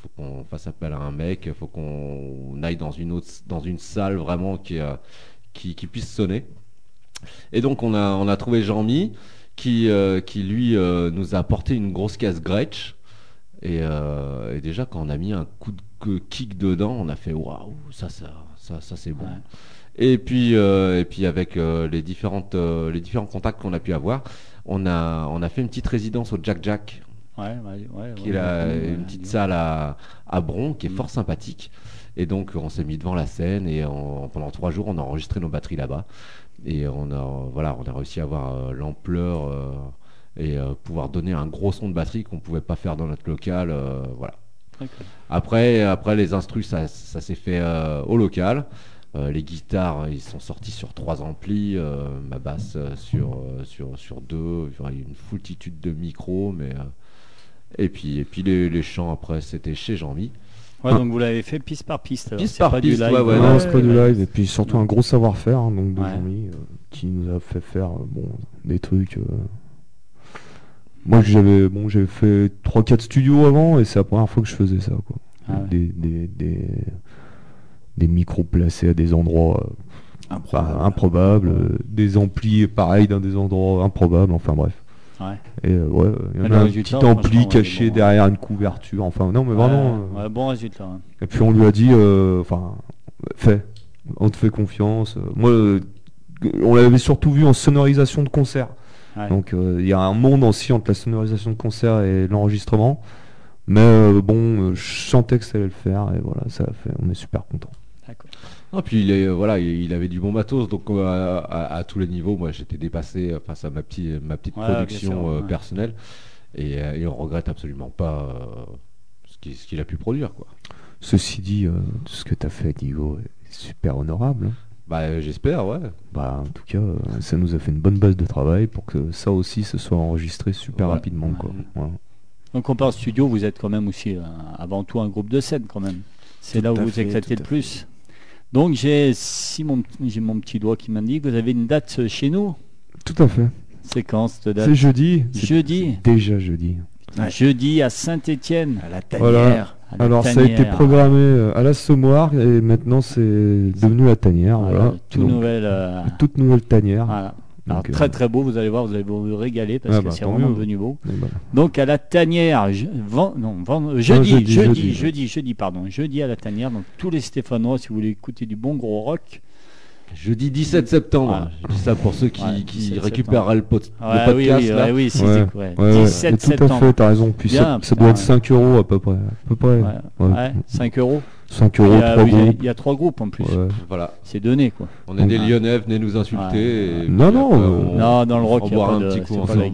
faut qu'on fasse appel à un mec, faut qu'on aille dans une autre dans une salle vraiment qui puisse sonner. Et donc on a, on a trouvé Jean-Mi qui, lui nous a apporté une grosse caisse Gretsch. Et, et déjà quand on a mis un coup de que- kick dedans, on a fait waouh, ça, ça, ça, ça c'est bon. Ouais. Et puis, euh, et puis avec euh, les, différentes, euh, les différents contacts qu'on a pu avoir, on a, on a fait une petite résidence au Jack Jack Ouais, qui est la- une petite salle à, à Bron, qui est Mm. fort sympathique. Et donc, on s'est mis devant la scène et on- pendant trois jours, on a enregistré nos batteries là-bas. Et on a, voilà, on a réussi à avoir l'ampleur et pouvoir donner un gros son de batterie qu'on pouvait pas faire dans notre local. voilà. Après, après les instrus, ça, ça s'est fait euh, au local. Euh, les guitares, ils sont sortis sur trois amplis, euh, ma basse sur, sur, sur deux, enfin, une foultitude de micros, mais euh, et puis et puis les, les chants après c'était chez Jean-Mi. Ouais, donc vous l'avez fait piste par piste. Piste c'est par pas du piste, live, ouais, ouais, non, ouais, c'est pas du live. Et puis surtout un gros savoir-faire hein, donc de Ouais. Jean-Mi, euh, qui nous a fait faire euh, bon des trucs. Moi j'avais bon j'avais fait 3-4 studios avant et c'est la première fois que je faisais ça quoi. Ah ouais. Des, des, des, des micros placés à des endroits euh, pas improbables, euh, des amplis pareils dans des endroits improbables, enfin bref. Ouais. Et euh, ouais, il y en a un petit ampli caché bon. derrière une couverture, enfin non mais vraiment. Bon résultat. hein. et puis on lui a dit, enfin, fais, on te fait confiance. Moi, on l'avait surtout vu en sonorisation de concert. Ouais. Donc euh, il y a un monde aussi entre la sonorisation de concert et l'enregistrement. Mais euh, bon, je sentais que ça allait le faire et voilà, ça a fait. On est super content. D'accord. Non, puis il, est, euh, voilà, il avait du bon matos, donc euh, à, à- à tous les niveaux, moi j'étais dépassé face à ma, petite ma petite Ouais, production sûr, ouais. personnelle et, et on regrette absolument pas euh, ce qu'il a pu produire. Quoi. Ceci dit, euh, ce que tu as fait, Diego, est super honorable. Bah, euh, j'espère, ouais. Bah, en tout cas, euh, ça nous a fait une bonne base de travail pour que ça aussi se soit enregistré super Ouais. rapidement. Quoi. Ouais. Donc on parle studio, vous êtes quand même aussi euh, avant tout un groupe de scène quand même. C'est là où vous fait, éclatez le plus. Donc j'ai si mon, j'ai mon petit doigt qui m'indique, vous avez une date chez nous? Tout à fait. C'est quand cette date? C'est jeudi. Jeudi. Déjà jeudi. Ouais. Jeudi à Saint-Étienne. À la tanière. Alors ça a été programmé euh, à la Semoire et maintenant c'est devenu la tanière. Voilà. tout Donc, nouvel. euh, Toute nouvelle tanière. voilà. Alors, Donc, euh, très très beau, vous allez voir, vous allez vous régaler parce Ah que bah, c'est vraiment mieux. devenu beau. Donc à la tanière, je- non, jeudi, jeudi, jeudi, jeudi. jeudi, jeudi, pardon, jeudi à la tanière. Donc tous les Stéphanois, si vous voulez écouter du bon gros rock, Jeudi 17 septembre. Voilà. Je dis ça pour ceux qui, Ouais, qui 17 récupéreraient le, le Ouais, oui, podcast. oui, là. ouais, oui, Ouais, ouais. Ouais, ouais. 17 Et tout à septembre. fait, t'as raison. Puis Bien, ça, doit être ouais. 5 euros à peu près. À peu près. Ouais, Ouais. ouais, 5 euros. 5 Il euros, y, a, 3 oui, il y a- groupes. il y a trois groupes en plus. Ouais. Voilà. C'est donné quoi. On est des Ouais. Lyonnais, venez nous insulter. Ouais. et puis Non, non, après, euh, on- non, dans le rock, on il a pas un de, petit coup ensemble.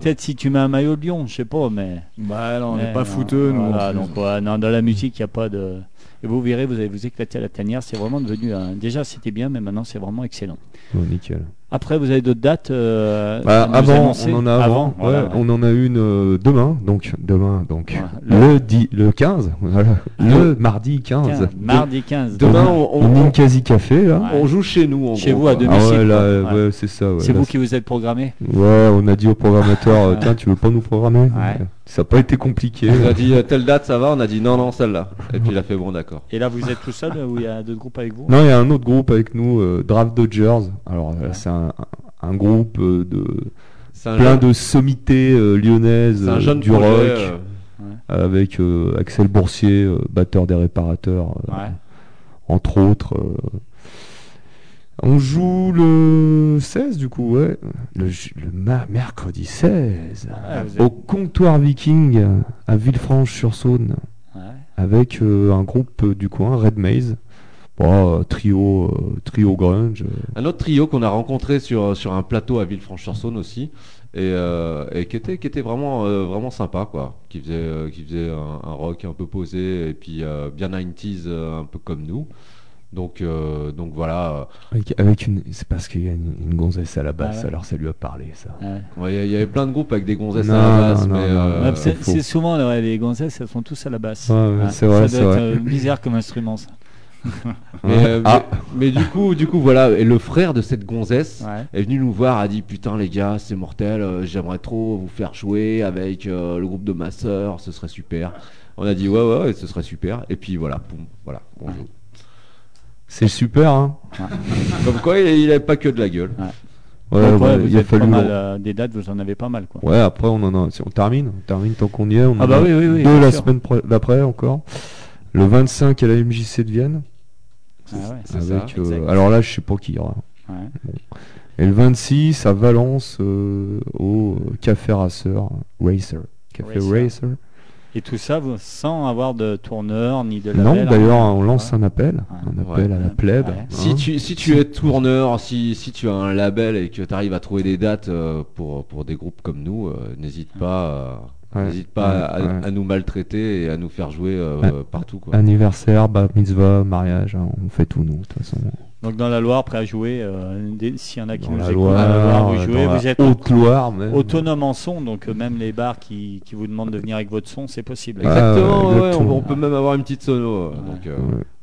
peut-être si tu mets un maillot de Lyon, je sais pas, mais. Bah là, on n'est pas non, fouteux, nous. donc, non, dans la musique, il n'y a pas de. Et vous verrez, vous allez vous éclater à la tanière. C'est vraiment devenu. un- Déjà, c'était bien, mais maintenant, c'est vraiment excellent. Nickel. Après, vous avez d'autres dates euh, Bah, avant, on en a avant. ouais, voilà, ouais. On en a une euh, demain, donc demain, donc le, di- le 15, voilà. le mardi 15. 15, mardi 15. Demain, on, on- Ninkasi Café là. Ouais. on joue chez nous. en Chez gros, vous, à. Ah domicile, Ouais. c'est ça. Ouais, c'est vous qui vous êtes programmé Ouais, on a dit au programmateur, tiens, tu veux pas nous programmer Ouais. Ça n'a pas été compliqué. On a dit euh, telle date, ça va. On a dit non, non, celle-là. Et puis il a fait bon, d'accord. Et là, vous êtes tout seul ou il y a d'autres groupes avec vous? Non, il y a un autre groupe avec nous, euh, Draft Dodgers. Alors, euh, c'est un, un groupe euh, de plein jeune- de sommités euh, lyonnaises c'est un jeune du projet, rock, euh, avec euh, Axel Boursier, euh, batteur des réparateurs, euh, Ouais. entre autres. On joue le 16 du coup, ouais. Le, le mercredi 16 Ouais, vous êtes- au comptoir viking à Villefranche-sur-Saône Ouais. avec euh, un groupe euh, du coin, Red Maze. Bon, euh, trio, trio grunge. Un autre trio qu'on a rencontré sur, sur un plateau à Villefranche-sur-Saône aussi, et, euh, et qui était, qui était vraiment, euh, vraiment sympa, quoi. Qui faisait, qui faisait un, un rock un peu posé, et puis bien 90s, euh, un peu comme nous. Donc, euh, donc voilà. Avec, avec une, c'est parce qu'il y a une, une gonzesse à la basse, Ah ouais. alors ça lui a parlé ça. Ouais. Ouais, Il y avait plein de groupes avec des gonzesses Non, à la basse, non, mais non, euh, c'est souvent ouais, les gonzesses, elles sont tous à la basse. Ouais, ouais, c'est vrai, ça c'est doit vrai. être euh, bizarre comme instrument ça. mais, euh, Ah. mais- mais du coup, du coup, voilà. Et le frère de cette gonzesse Ouais. est venu nous voir, a dit putain les gars, c'est mortel. euh, J'aimerais trop vous faire jouer avec euh, le groupe de ma sœur, ce serait super. On a dit ouais ouais, ouais ce serait super. Et puis voilà, boum, voilà. on joue. C'est super, hein. Comme quoi, il il avait pas que de la gueule. Ouais, ouais, ouais, vous il a fallu. mal euh, des dates, vous en avez pas mal quoi. Ouais, après on en a. si on termine, on termine tant qu'on y est. On Ah bah a oui, oui, oui, Deux la sûr. semaine d'après encore. Le 25 à la MJC de Vienne. Ah ouais. C'est ça, avec, euh, alors là, je sais pas qui il y aura. Ouais. Et le 26 à Valence euh, au Café Racer Racer. Café Racer. Racer. Et tout ça vous- sans avoir de tourneur ni de Non, label. d'ailleurs, hein. on lance un appel. Ouais. Un appel à la plèbe. Ouais. hein. Si tu, si tu es tourneur, si, si tu as un label et que tu arrives à trouver des dates euh, pour, pour des groupes comme nous, euh, n'hésite pas, euh, Ouais, n'hésite pas ouais, à, ouais. à nous maltraiter et à nous faire jouer euh, partout. Quoi. Anniversaire, bar mitzvah, mariage, hein, on fait tout nous, de toute façon. Donc dans la Loire, prêt à jouer. euh, S'il y en a qui Dans nous la écoutent, dans la Loire, Loire, vous jouez. Vous êtes même. autonome en son, donc euh, même les bars qui, qui vous demandent de venir avec votre son, c'est possible. Ah, Exactement, ouais, ouais, on, peut même avoir une petite sono. euh, Ouais. Donc, euh,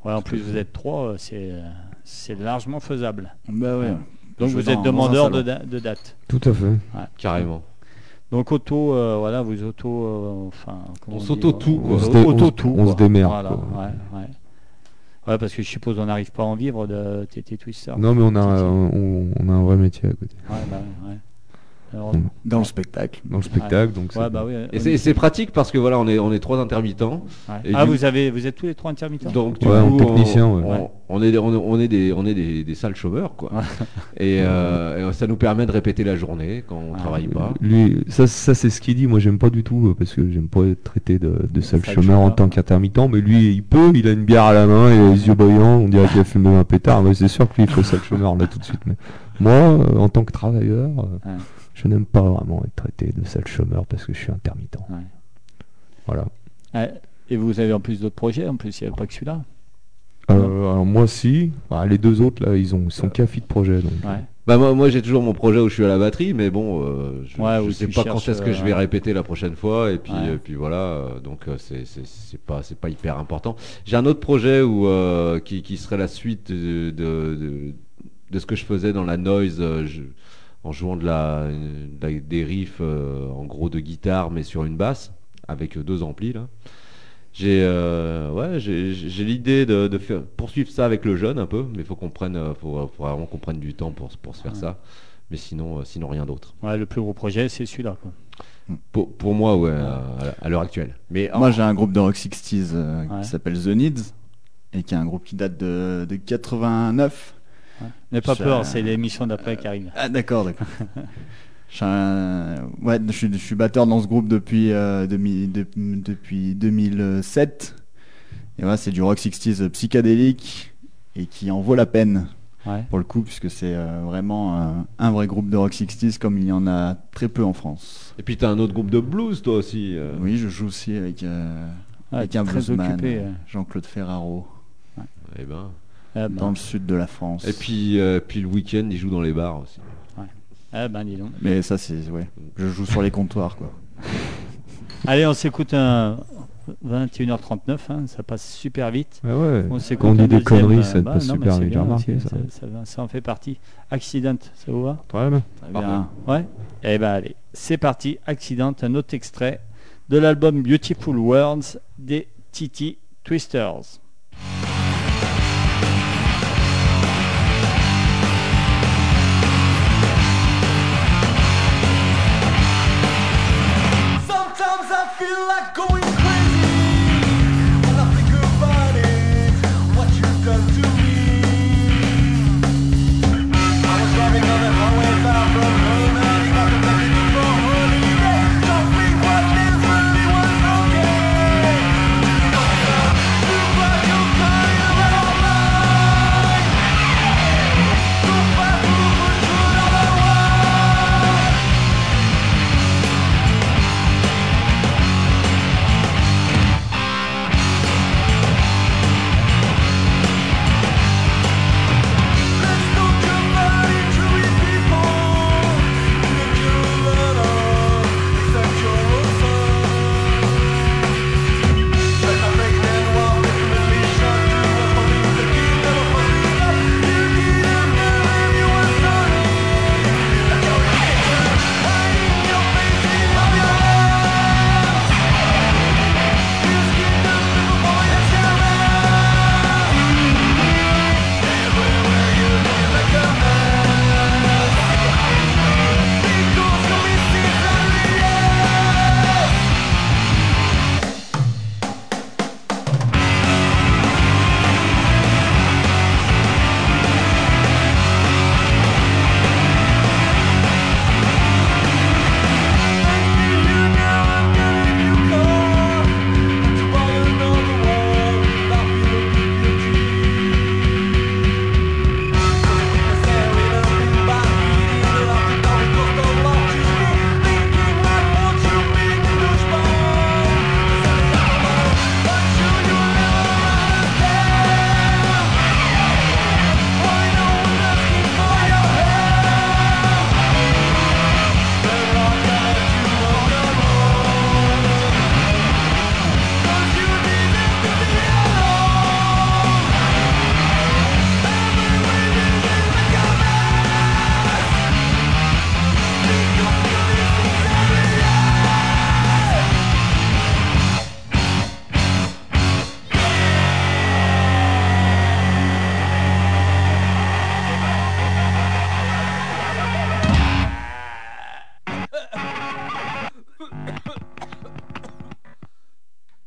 Ouais. En plus vous êtes trois, c'est largement faisable. Bah ouais. Donc Je vous êtes demandeur de, da- de date. Tout à fait. carrément. Donc auto, euh, voilà, vous auto, euh, enfin, On euh, quoi. On se dé- on on démerde, Voilà, quoi. Ouais, parce que je suppose on n'arrive pas à en vivre de TT Twister. Non, mais on a, on, on a un vrai métier à côté. Ouais, bah, ouais. Alors, Mm. Dans le spectacle. Dans le spectacle, donc ouais, c'est- bah oui. Et c'est- c'est pratique parce que voilà, on est, on est trois intermittents. Ouais. et Ah, du- vous avez, vous êtes tous les trois intermittents. Donc du coup, technicien, on, ouais. on- on est, on, on est des, on est des, des sales chômeurs quoi. et, euh, et ça nous permet de répéter la journée quand on Ah, travaille pas. Lui, ça, ça c'est ce qu'il dit. Moi, j'aime pas du tout euh, parce que j'aime pas être traité de, de sale chômeur en tant qu'intermittent. Mais lui, il peut. Il a une bière à la main, il a les yeux brillants. On dirait qu'il a fumé un pétard. Mais c'est sûr que lui, il fait sale chômeur là tout de suite. Mais moi, euh, en tant que travailleur, euh, Ouais. Je n'aime pas vraiment être traité de sale chômeur parce que je suis intermittent. Ouais. Voilà. Ouais. Et vous avez en plus d'autres projets, en plus il n'y a pas que celui-là. Euh, alors moi, si. Bah, les deux autres là, ils ont, ils sont cafis de projet. Donc, Ouais. Bah moi, moi j'ai toujours mon projet où je suis à la batterie, mais bon, euh, je, Ouais, je sais pas quand est-ce que je vais euh, répéter la prochaine fois, et puis, Ouais. et puis voilà, euh, donc euh, c'est c'est- pas c'est pas hyper important. J'ai un autre projet où euh, qui, qui serait la suite de, de, de, de ce que je faisais dans la noise, euh, je- en jouant de la, de la- des riffs euh, en gros de guitare, mais sur une basse avec deux amplis là. J'ai euh, ouais, j'ai j'ai l'idée de, de faire poursuivre ça avec le jeune un peu, mais faut qu'on prenne, euh, faut, faut vraiment qu'on prenne du temps pour, pour se faire Ouais. ça. Mais sinon, euh, sinon rien d'autre. Ouais, le plus gros projet, c'est celui-là. quoi. Pour, pour moi, ouais, à, à l'heure actuelle. Mais Moi, j'ai un groupe de rock 60s euh, Ouais. qui s'appelle The Needs et qui est un groupe qui date de, de 89. N'aie pas peur, c'est l'émission d'après qui arrive. Ah, d'accord, d'accord. je, ouais, je, suis, je suis batteur dans ce groupe depuis, euh, demi- de- depuis 2007. Et voilà, c'est du rock 60s psychédélique et qui en vaut la peine Ouais. pour le coup, puisque c'est euh, vraiment euh, un vrai groupe de rock 60s comme il y en a très peu en France. Et puis t'as un autre groupe de blues, toi aussi. euh. Oui, je joue aussi avec, euh, Ouais, avec un bluesman, euh, euh. Jean-Claude Ferraro, Eh ben. Ah ben, dans le sud de la France. Et puis, euh, puis le week-end, il joue dans les bars aussi. ah ben, dis donc. Mais ça, c'est. Ouais. Je joue sur les comptoirs, quoi. Allez, on s'écoute un 21h39, hein, ça passe super vite. Ah ouais. On dit des deuxième, conneries, euh, ça bah, passe non, mais super vite. J'ai remarqué ça. ça, en fait partie. Accident, ça vous va? Très bien. Très Parfait. bien. Ouais Eh ben allez, c'est parti. Accident, un autre extrait de l'album Beautiful Worlds des Titi Twisters. Feel like going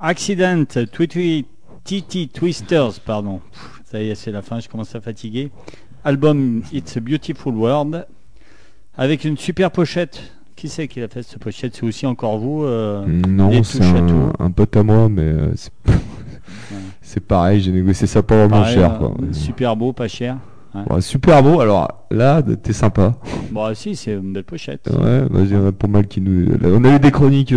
Accident, Twitty, Titi Twisters, pardon. Ça y est, c'est la fin, je commence à fatiguer. Album It's a Beautiful World, avec une super pochette. Qui c'est qui a fait cette pochette? C'est aussi encore vous euh, Non, c'est un, un pote à moi, mais euh, c'est pareil, j'ai négocié ça pas vraiment Pareil, cher. euh, super beau, pas cher. Ouais, super beau, alors là, t'es sympa. Bon, si, c'est une belle pochette. Ouais, vas-y, on a pour mal qui nous. On a eu des chroniques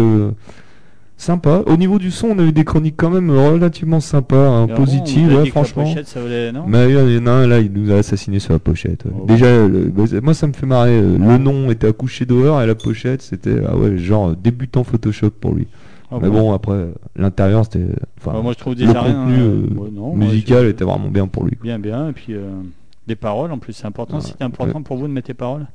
euh, sympas. Au niveau du son, on a eu des chroniques quand même relativement sympas, hein, positives, ouais, franchement. pochette, ça valait, non Mais il y en a un là, il nous a assassiné sur la pochette. ouais. Oh, Déjà, le- bah, moi ça me fait marrer. euh, Le nom était accouché dehors et la pochette c'était ah ouais genre euh, débutant Photoshop pour lui. Ah Mais bon après euh, l'intérieur c'était. Enfin, Bah, moi, je trouve le déjà rien. contenu euh, euh, non, moi, musical je- était vraiment bien pour lui. Bien, bien. Et puis, euh, des paroles, en plus, c'est important. C'était important pour vous de mettre des paroles?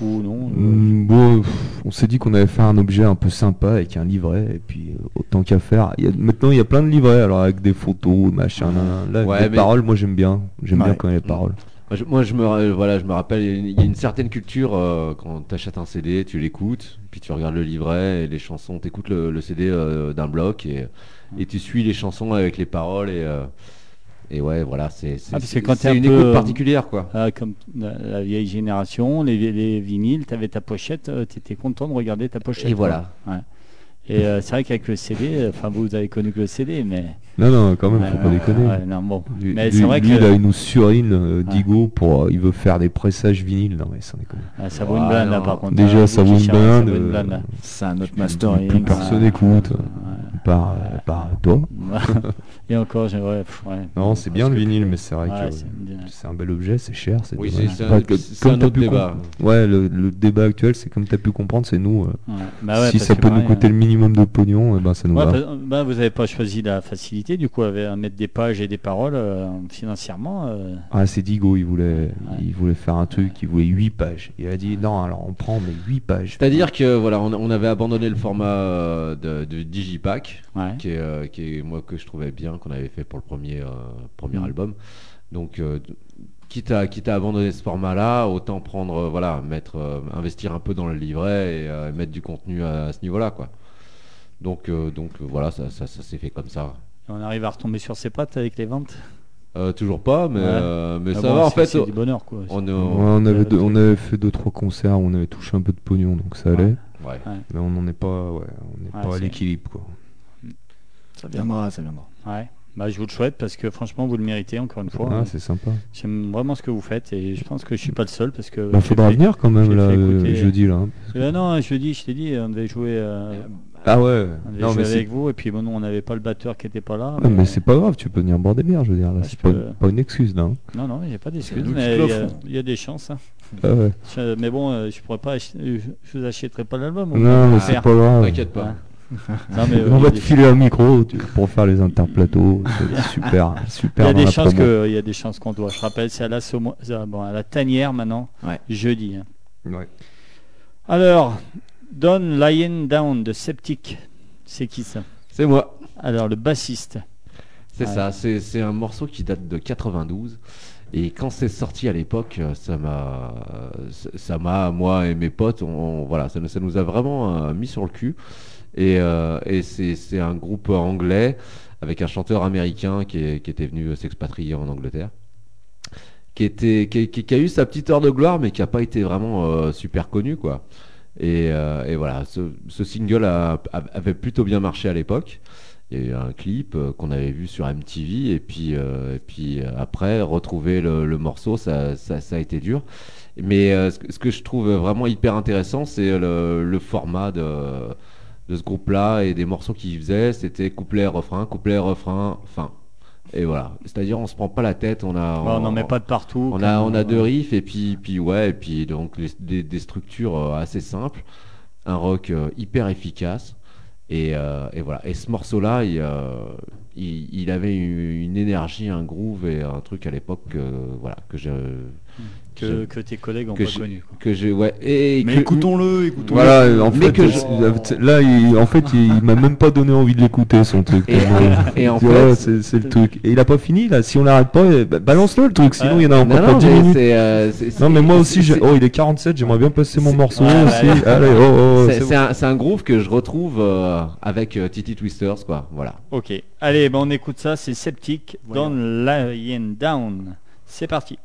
Ou non euh, Mm, bon, on s'est dit qu'on allait faire un objet un peu sympa avec un livret et puis euh, autant qu'à faire. Il y a, maintenant il y a plein de livrets alors avec des photos, machin, là Ouais, des mais- paroles. Moi j'aime bien, j'aime bien quand il y a des paroles. Moi, je, moi, je me, ra- voilà, je me rappelle, il y a une- il y a une certaine culture euh, quand tu achètes un CD, tu l'écoutes, puis tu regardes le livret et les chansons, tu écoutes le, le CD euh, d'un bloc et, et tu suis les chansons avec les paroles et, euh, et ouais, voilà, c'est Ah, une peu, écoute euh, particulière quoi. ah, comme la, la vieille génération, les, les vinyles, tu avais ta pochette, tu étais content de regarder ta pochette. Et quoi. voilà. Ouais. Et euh, c'est vrai qu'avec le CD, euh, enfin vous avez connu que le CD, mais. Non non quand même, faut Ouais, pas déconner. ouais, non, bon. Lui, Mais lui- c'est vrai lui, que là, il nous surine euh, Digo pour, euh, il veut faire des pressages vinyles. Non mais sans déconner. ah, ça vaut une Ah, blinde là, par contre. Déjà, hein, ça vaut une cherchez, ça blinde, vaut une euh, blinde. C'est un autre Plus mastering. personne ouais. écoute, Ouais. Par, euh, par toi. Et encore, j'ai- ouais, pff, ouais. Non, c'est bien le vinyle, mais c'est vrai Ouais, que c'est bien. c'est un bel objet, c'est cher. c'est Oui, dommage. c'est- c'est Enfin, un- que- c'est comme un t'as autre pu débat. com- Ouais, le, le débat actuel, c'est comme tu as pu comprendre, c'est nous. euh, Ouais. Bah ouais, si parce ça que peut nous pareil, coûter hein. le minimum de pognon, eh ben ça nous Ouais, va. bah, bah, vous n'avez pas choisi la facilité, du coup, avec- à mettre des pages et des paroles euh, financièrement. euh, Ah, c'est Digo, il voulait, Ouais. il voulait faire un truc, il voulait 8 pages. Il a dit non, alors on prend mais 8 pages. C'est-à-dire que voilà, on, on avait abandonné le format euh, de, de Digipack, ouais. qui est, euh, qui est moi que je trouvais bien, qu'on avait fait pour le premier, euh, premier Mm. album. Donc, euh, quitte à quitte à abandonner ce format-là, autant prendre, euh, voilà, mettre, euh, investir un peu dans le livret et euh, mettre du contenu à, à ce niveau-là, quoi. Donc, euh, donc voilà, ça, ça, ça s'est fait comme ça. Et on arrive à retomber sur ses pattes avec les ventes? Euh, toujours pas, mais, Ouais. euh, mais Ah ça bon, va en fait. C'est du bonheur, quoi. On, est- Ouais, on- on, avait deux- on avait fait 2-3 concerts, on avait touché un peu de pognon, donc ça allait. ouais. Mais on n'en est pas, ouais, on n'est Ouais, pas à l'équilibre. quoi. Ça viendra, ça viendra. Ouais. Bah, je vous le souhaite parce que franchement, vous le méritez encore une fois. Ah, c'est sympa. J'aime vraiment ce que vous faites et je pense que je suis pas le seul parce que. Bah, faudra fait- venir quand même là, euh, écouter- jeudi là. hein. Euh, non, jeudi, je t'ai dit, on devait jouer, euh, Ah ouais. on devait Non jouer mais c'est avec vous et puis bon, nous, on n'avait pas le batteur qui était pas là. Mais c'est pas grave, tu peux venir boire des bières, je veux dire. Là, Ah, c'est je pas, peux- pas une excuse là. hein. Non, non, j'ai pas d'excuses, nous qui mais te il y, a- il y a des chances. hein. Ah ouais. Je- mais bon, euh, je pourrais pas, ach- euh, je vous achèterai pas l'album. on Non, mais c'est pas grave. T'inquiète pas. Non, mais, euh, On il y va a te des- filer un micro tu- pour faire les interplateaux. C'est super, Il y super. a des chances que, il y a des chances qu'on doit. Je rappelle, c'est à la Somo- euh, bon, à la tanière maintenant, Ouais. jeudi. hein. Ouais. Alors, Don Lying Down de Septic, c'est qui ça? C'est moi. Alors le bassiste. C'est ça, c'est un morceau qui date de 92. Et quand c'est sorti à l'époque, euh, ça m'a, euh, ça m'a, moi et mes potes, on, on- voilà, ça, nous- ça nous a vraiment euh, mis sur le cul. Et, euh, c'est un groupe anglais avec un chanteur américain qui, était venu s'expatrier en Angleterre, qui a eu sa petite heure de gloire, mais qui n'a pas été vraiment euh, super connu, quoi. Et, euh, voilà, ce, single a- avait plutôt bien marché à l'époque. Il y a eu un clip euh, qu'on avait vu sur MTV et puis, euh, euh, après retrouver le, morceau, ça, a été dur. Mais euh, ce, que, je trouve vraiment hyper intéressant, c'est le format de, de ce groupe-là et des morceaux qu'ils faisaient. C'était couplet, refrain, couplet, refrain, fin. Et voilà. C'est-à-dire, on se prend pas la tête, on a, Bon, on n'en met pas de partout. on a, on a deux riffs et puis, puis ouais, et puis donc les- des, des structures euh, assez simples, un rock euh, hyper efficace. Et, euh, et voilà. Et ce morceau-là, il, euh, il, il avait une, une énergie, un groove et un truc à l'époque, euh, voilà, que je, que, Je- que tes collègues n'ont que pas je- connu. quoi. que j'ai ouais et Mais écoutons-le, écoutons-le. Voilà, euh, en fait, que euh, je- c'est- là, il, en fait, il, il m'a même pas donné envie de l'écouter son truc. Et- tellement- et en vois, fait- c'est c'est le truc. Et il a pas fini là. Si on l'arrête pas, eh, bah, balance-le le truc. Sinon, Ouais. il y en a encore non, pas non, 10 mais minutes. c'est, euh, c'est- Non, mais moi aussi, oh, il est 47. J'aimerais bien passer mon morceau Ouais, aussi. allez. Allez, oh, oh, c'est c'est c'est bon. un, c'est un groove que je retrouve euh, avec euh, Titi Twisters quoi voilà Ok, allez, ben on écoute ça, c'est Sceptique Voyons. dans Lying Down. C'est parti.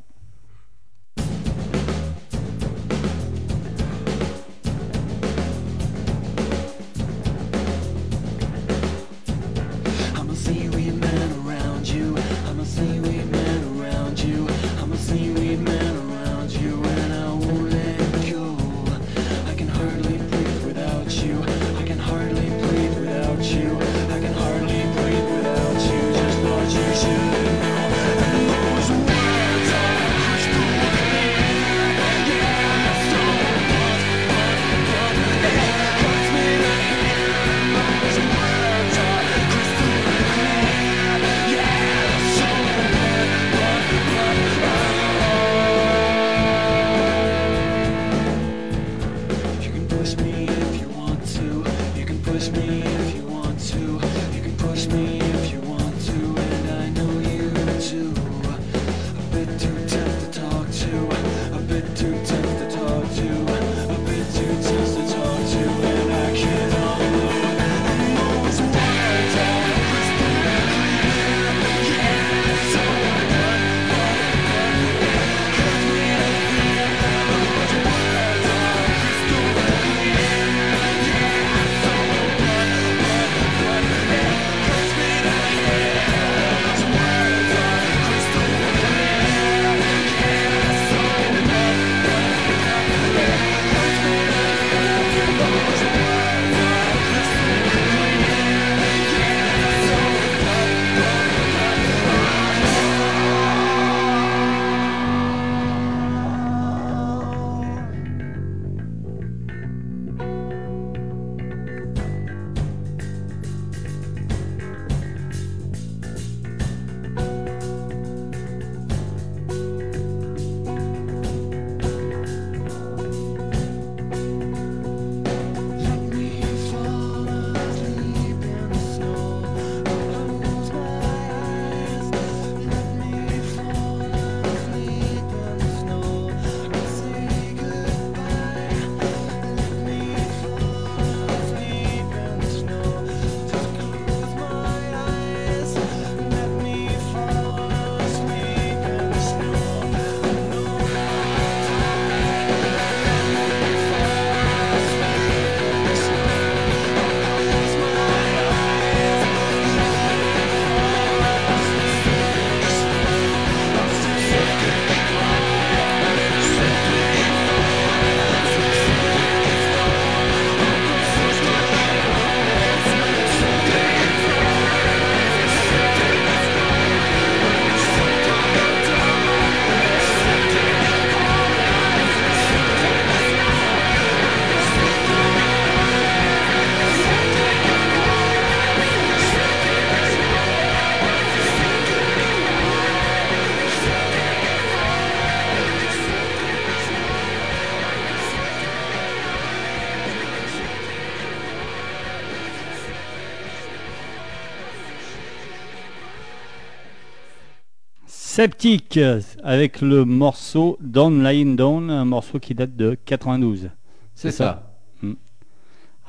Sceptique euh, avec le morceau Down Lying Down, un morceau qui date de 92. c'est ça,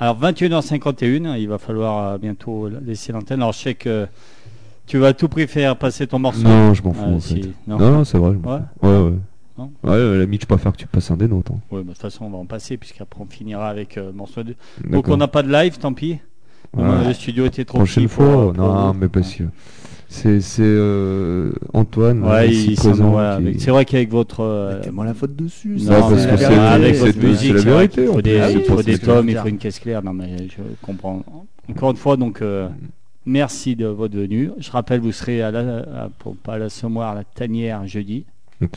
Alors 21h51, il va falloir euh, bientôt laisser l'antenne. Alors je sais que tu vas à tout prix faire passer ton morceau. Non, je m'en fous. Ah, en si, fait. non. Non, non, c'est vrai. Ouais. fous. Ouais, ouais. Non Ouais, à la limite, je préfère que tu passes un des nôtres. hein. Ouais, bah, de toute façon on va en passer puisqu'après on finira avec euh, morceau 2. Donc on n'a pas de live, tant pis. Ouais. Le studio était trop Prochaine petit pour- fois, pour non, vous. mais parce que c'est c'est euh, Antoine, Ouais, ici présent, qui- mais c'est vrai qu'avec votre euh, Mettez-moi la faute dessus. Non, parce que c'est- avec votre musique, la vérité, qu'il faut des. Ah oui, il faut des tomes, il faut une caisse claire. Non, mais je comprends. Encore une fois, donc, euh, merci de votre venue. Je rappelle, vous serez à la, à- pour pas la Semoir, la Tanière jeudi.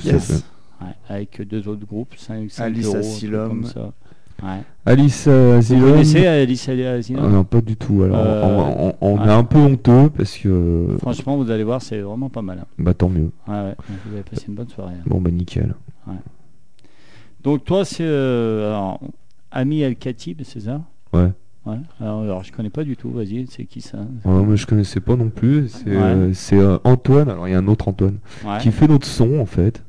Yes. ouais, avec deux autres groupes, 5, Alice euros, un truc Asylum. comme ça. Ouais. Alice euh, Vous Asylum. connaissez Alice Asylum Ah non, pas du tout. Alors, Euh, on, on- on ouais. est un peu honteux parce que. Franchement, vous allez voir, c'est vraiment pas mal. hein. Bah tant mieux. Ouais. Vous avez passé une bonne soirée. hein. Bon bah nickel. Ouais. Donc toi, c'est euh, alors, Ami El Khatib, c'est ça? Ouais. Ouais. Alors, alors, je connais pas du tout. Vas-y, c'est qui ça? Ouais, moi je connaissais pas non plus. C'est Ouais. euh, euh, Antoine, alors il y a un autre Antoine, qui fait notre son en fait.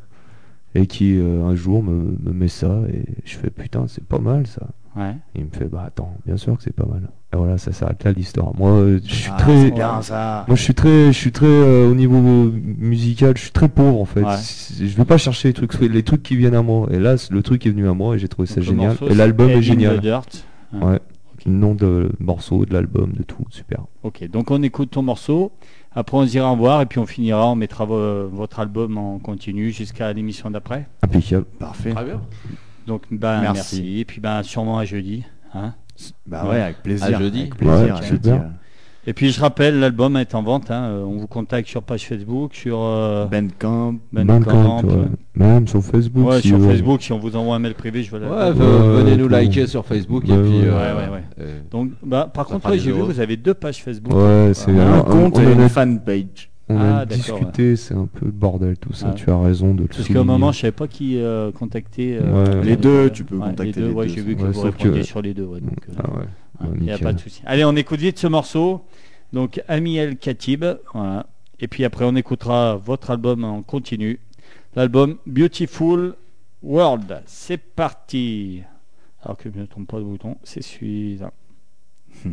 Et qui euh, un jour me, me met ça et je fais putain c'est pas mal ça. Ouais. Il me fait bah attends bien sûr que c'est pas mal. Et voilà ça s'arrête là l'histoire. Moi euh, je suis Ah, très bien ça. moi je suis très je suis très euh, au niveau musical je suis très pauvre en fait. Ouais. Je vais pas chercher les trucs les trucs qui viennent à moi. Et là le truc est venu à moi et j'ai trouvé ça Donc, génial. morceau, Et l'album est génial. Dirt. Ouais. Ouais. Le nom de morceau, de l'album, de tout, super. Ok, donc on écoute ton morceau. Après, on se dira au revoir et puis on finira. On mettra vo- votre album en continu jusqu'à l'émission d'après. Impeccable. Parfait. Très bien. Donc, ben, merci. Merci. Et puis, ben, sûrement à jeudi. Hein Bah ouais, avec plaisir. À jeudi. Avec plaisir, Ouais, à super. Et puis, je rappelle, l'album est en vente. hein. Euh, On vous contacte sur page Facebook, sur euh, Bandcamp. Bandcamp. Bandcamp, ouais. Même sur Facebook. Ouais, si sur Facebook, si on vous envoie un mail privé, je vais la- Ouais, Ouais, ve- venez nous tout. liker sur Facebook et Ouais, puis. ouais. euh, Ouais, ouais, ouais. euh, Donc, bah, par contre, j'ai vu, vous avez deux pages Facebook. Ouais, c'est Ouais. Un compte et une a, fanpage. on a Ah, d'accord, discuté, c'est un peu le bordel tout ça. Ah. Tu as raison de le Parce qu'à un moment, je savais pas qui euh, contacter. euh, Ouais. Les deux, tu peux ouais, contacter les deux. les ouais, deux, j'ai vu que ouais, vous répondiez que- sur les deux. Il n'y a pas de souci. Allez, on écoute vite ce morceau. Donc, Amiel Khatib. Voilà. Et puis après, on écoutera votre album en continu. L'album Beautiful World. C'est parti. Alors que je ne trompe pas de bouton, c'est celui-là.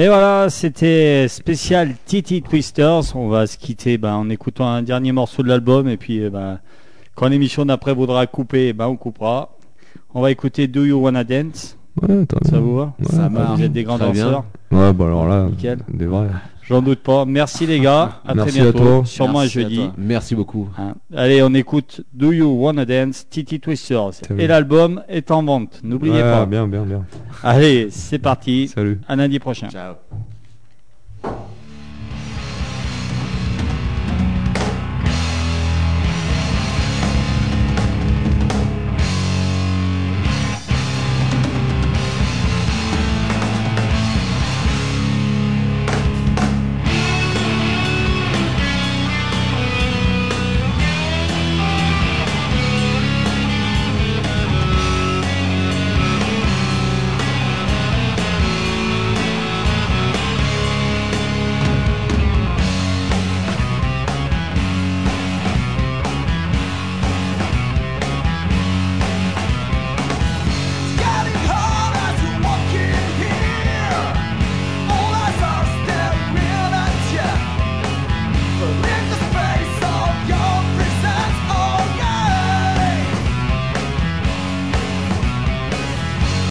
Et voilà, c'était spécial Titi Twisters. On va se quitter ben, en écoutant un dernier morceau de l'album et puis eh ben, Quand l'émission d'après voudra couper, ben on coupera. On va écouter Do You Wanna Dance? Ouais, Ça vous va Ouais, Ça marche. Vous êtes des grands danseurs Ouais, bah alors là, Nickel. des vrais. J'en doute pas. Merci les gars. À Merci très à bientôt. toi. Sûrement Merci à jeudi. toi. Merci beaucoup. Hein. Allez, on écoute Do You Wanna Dance, Titi Twisters. Et l'album est en vente. N'oubliez Ouais, pas. Bien, bien, bien. Allez, c'est parti. Salut. À lundi prochain. Ciao.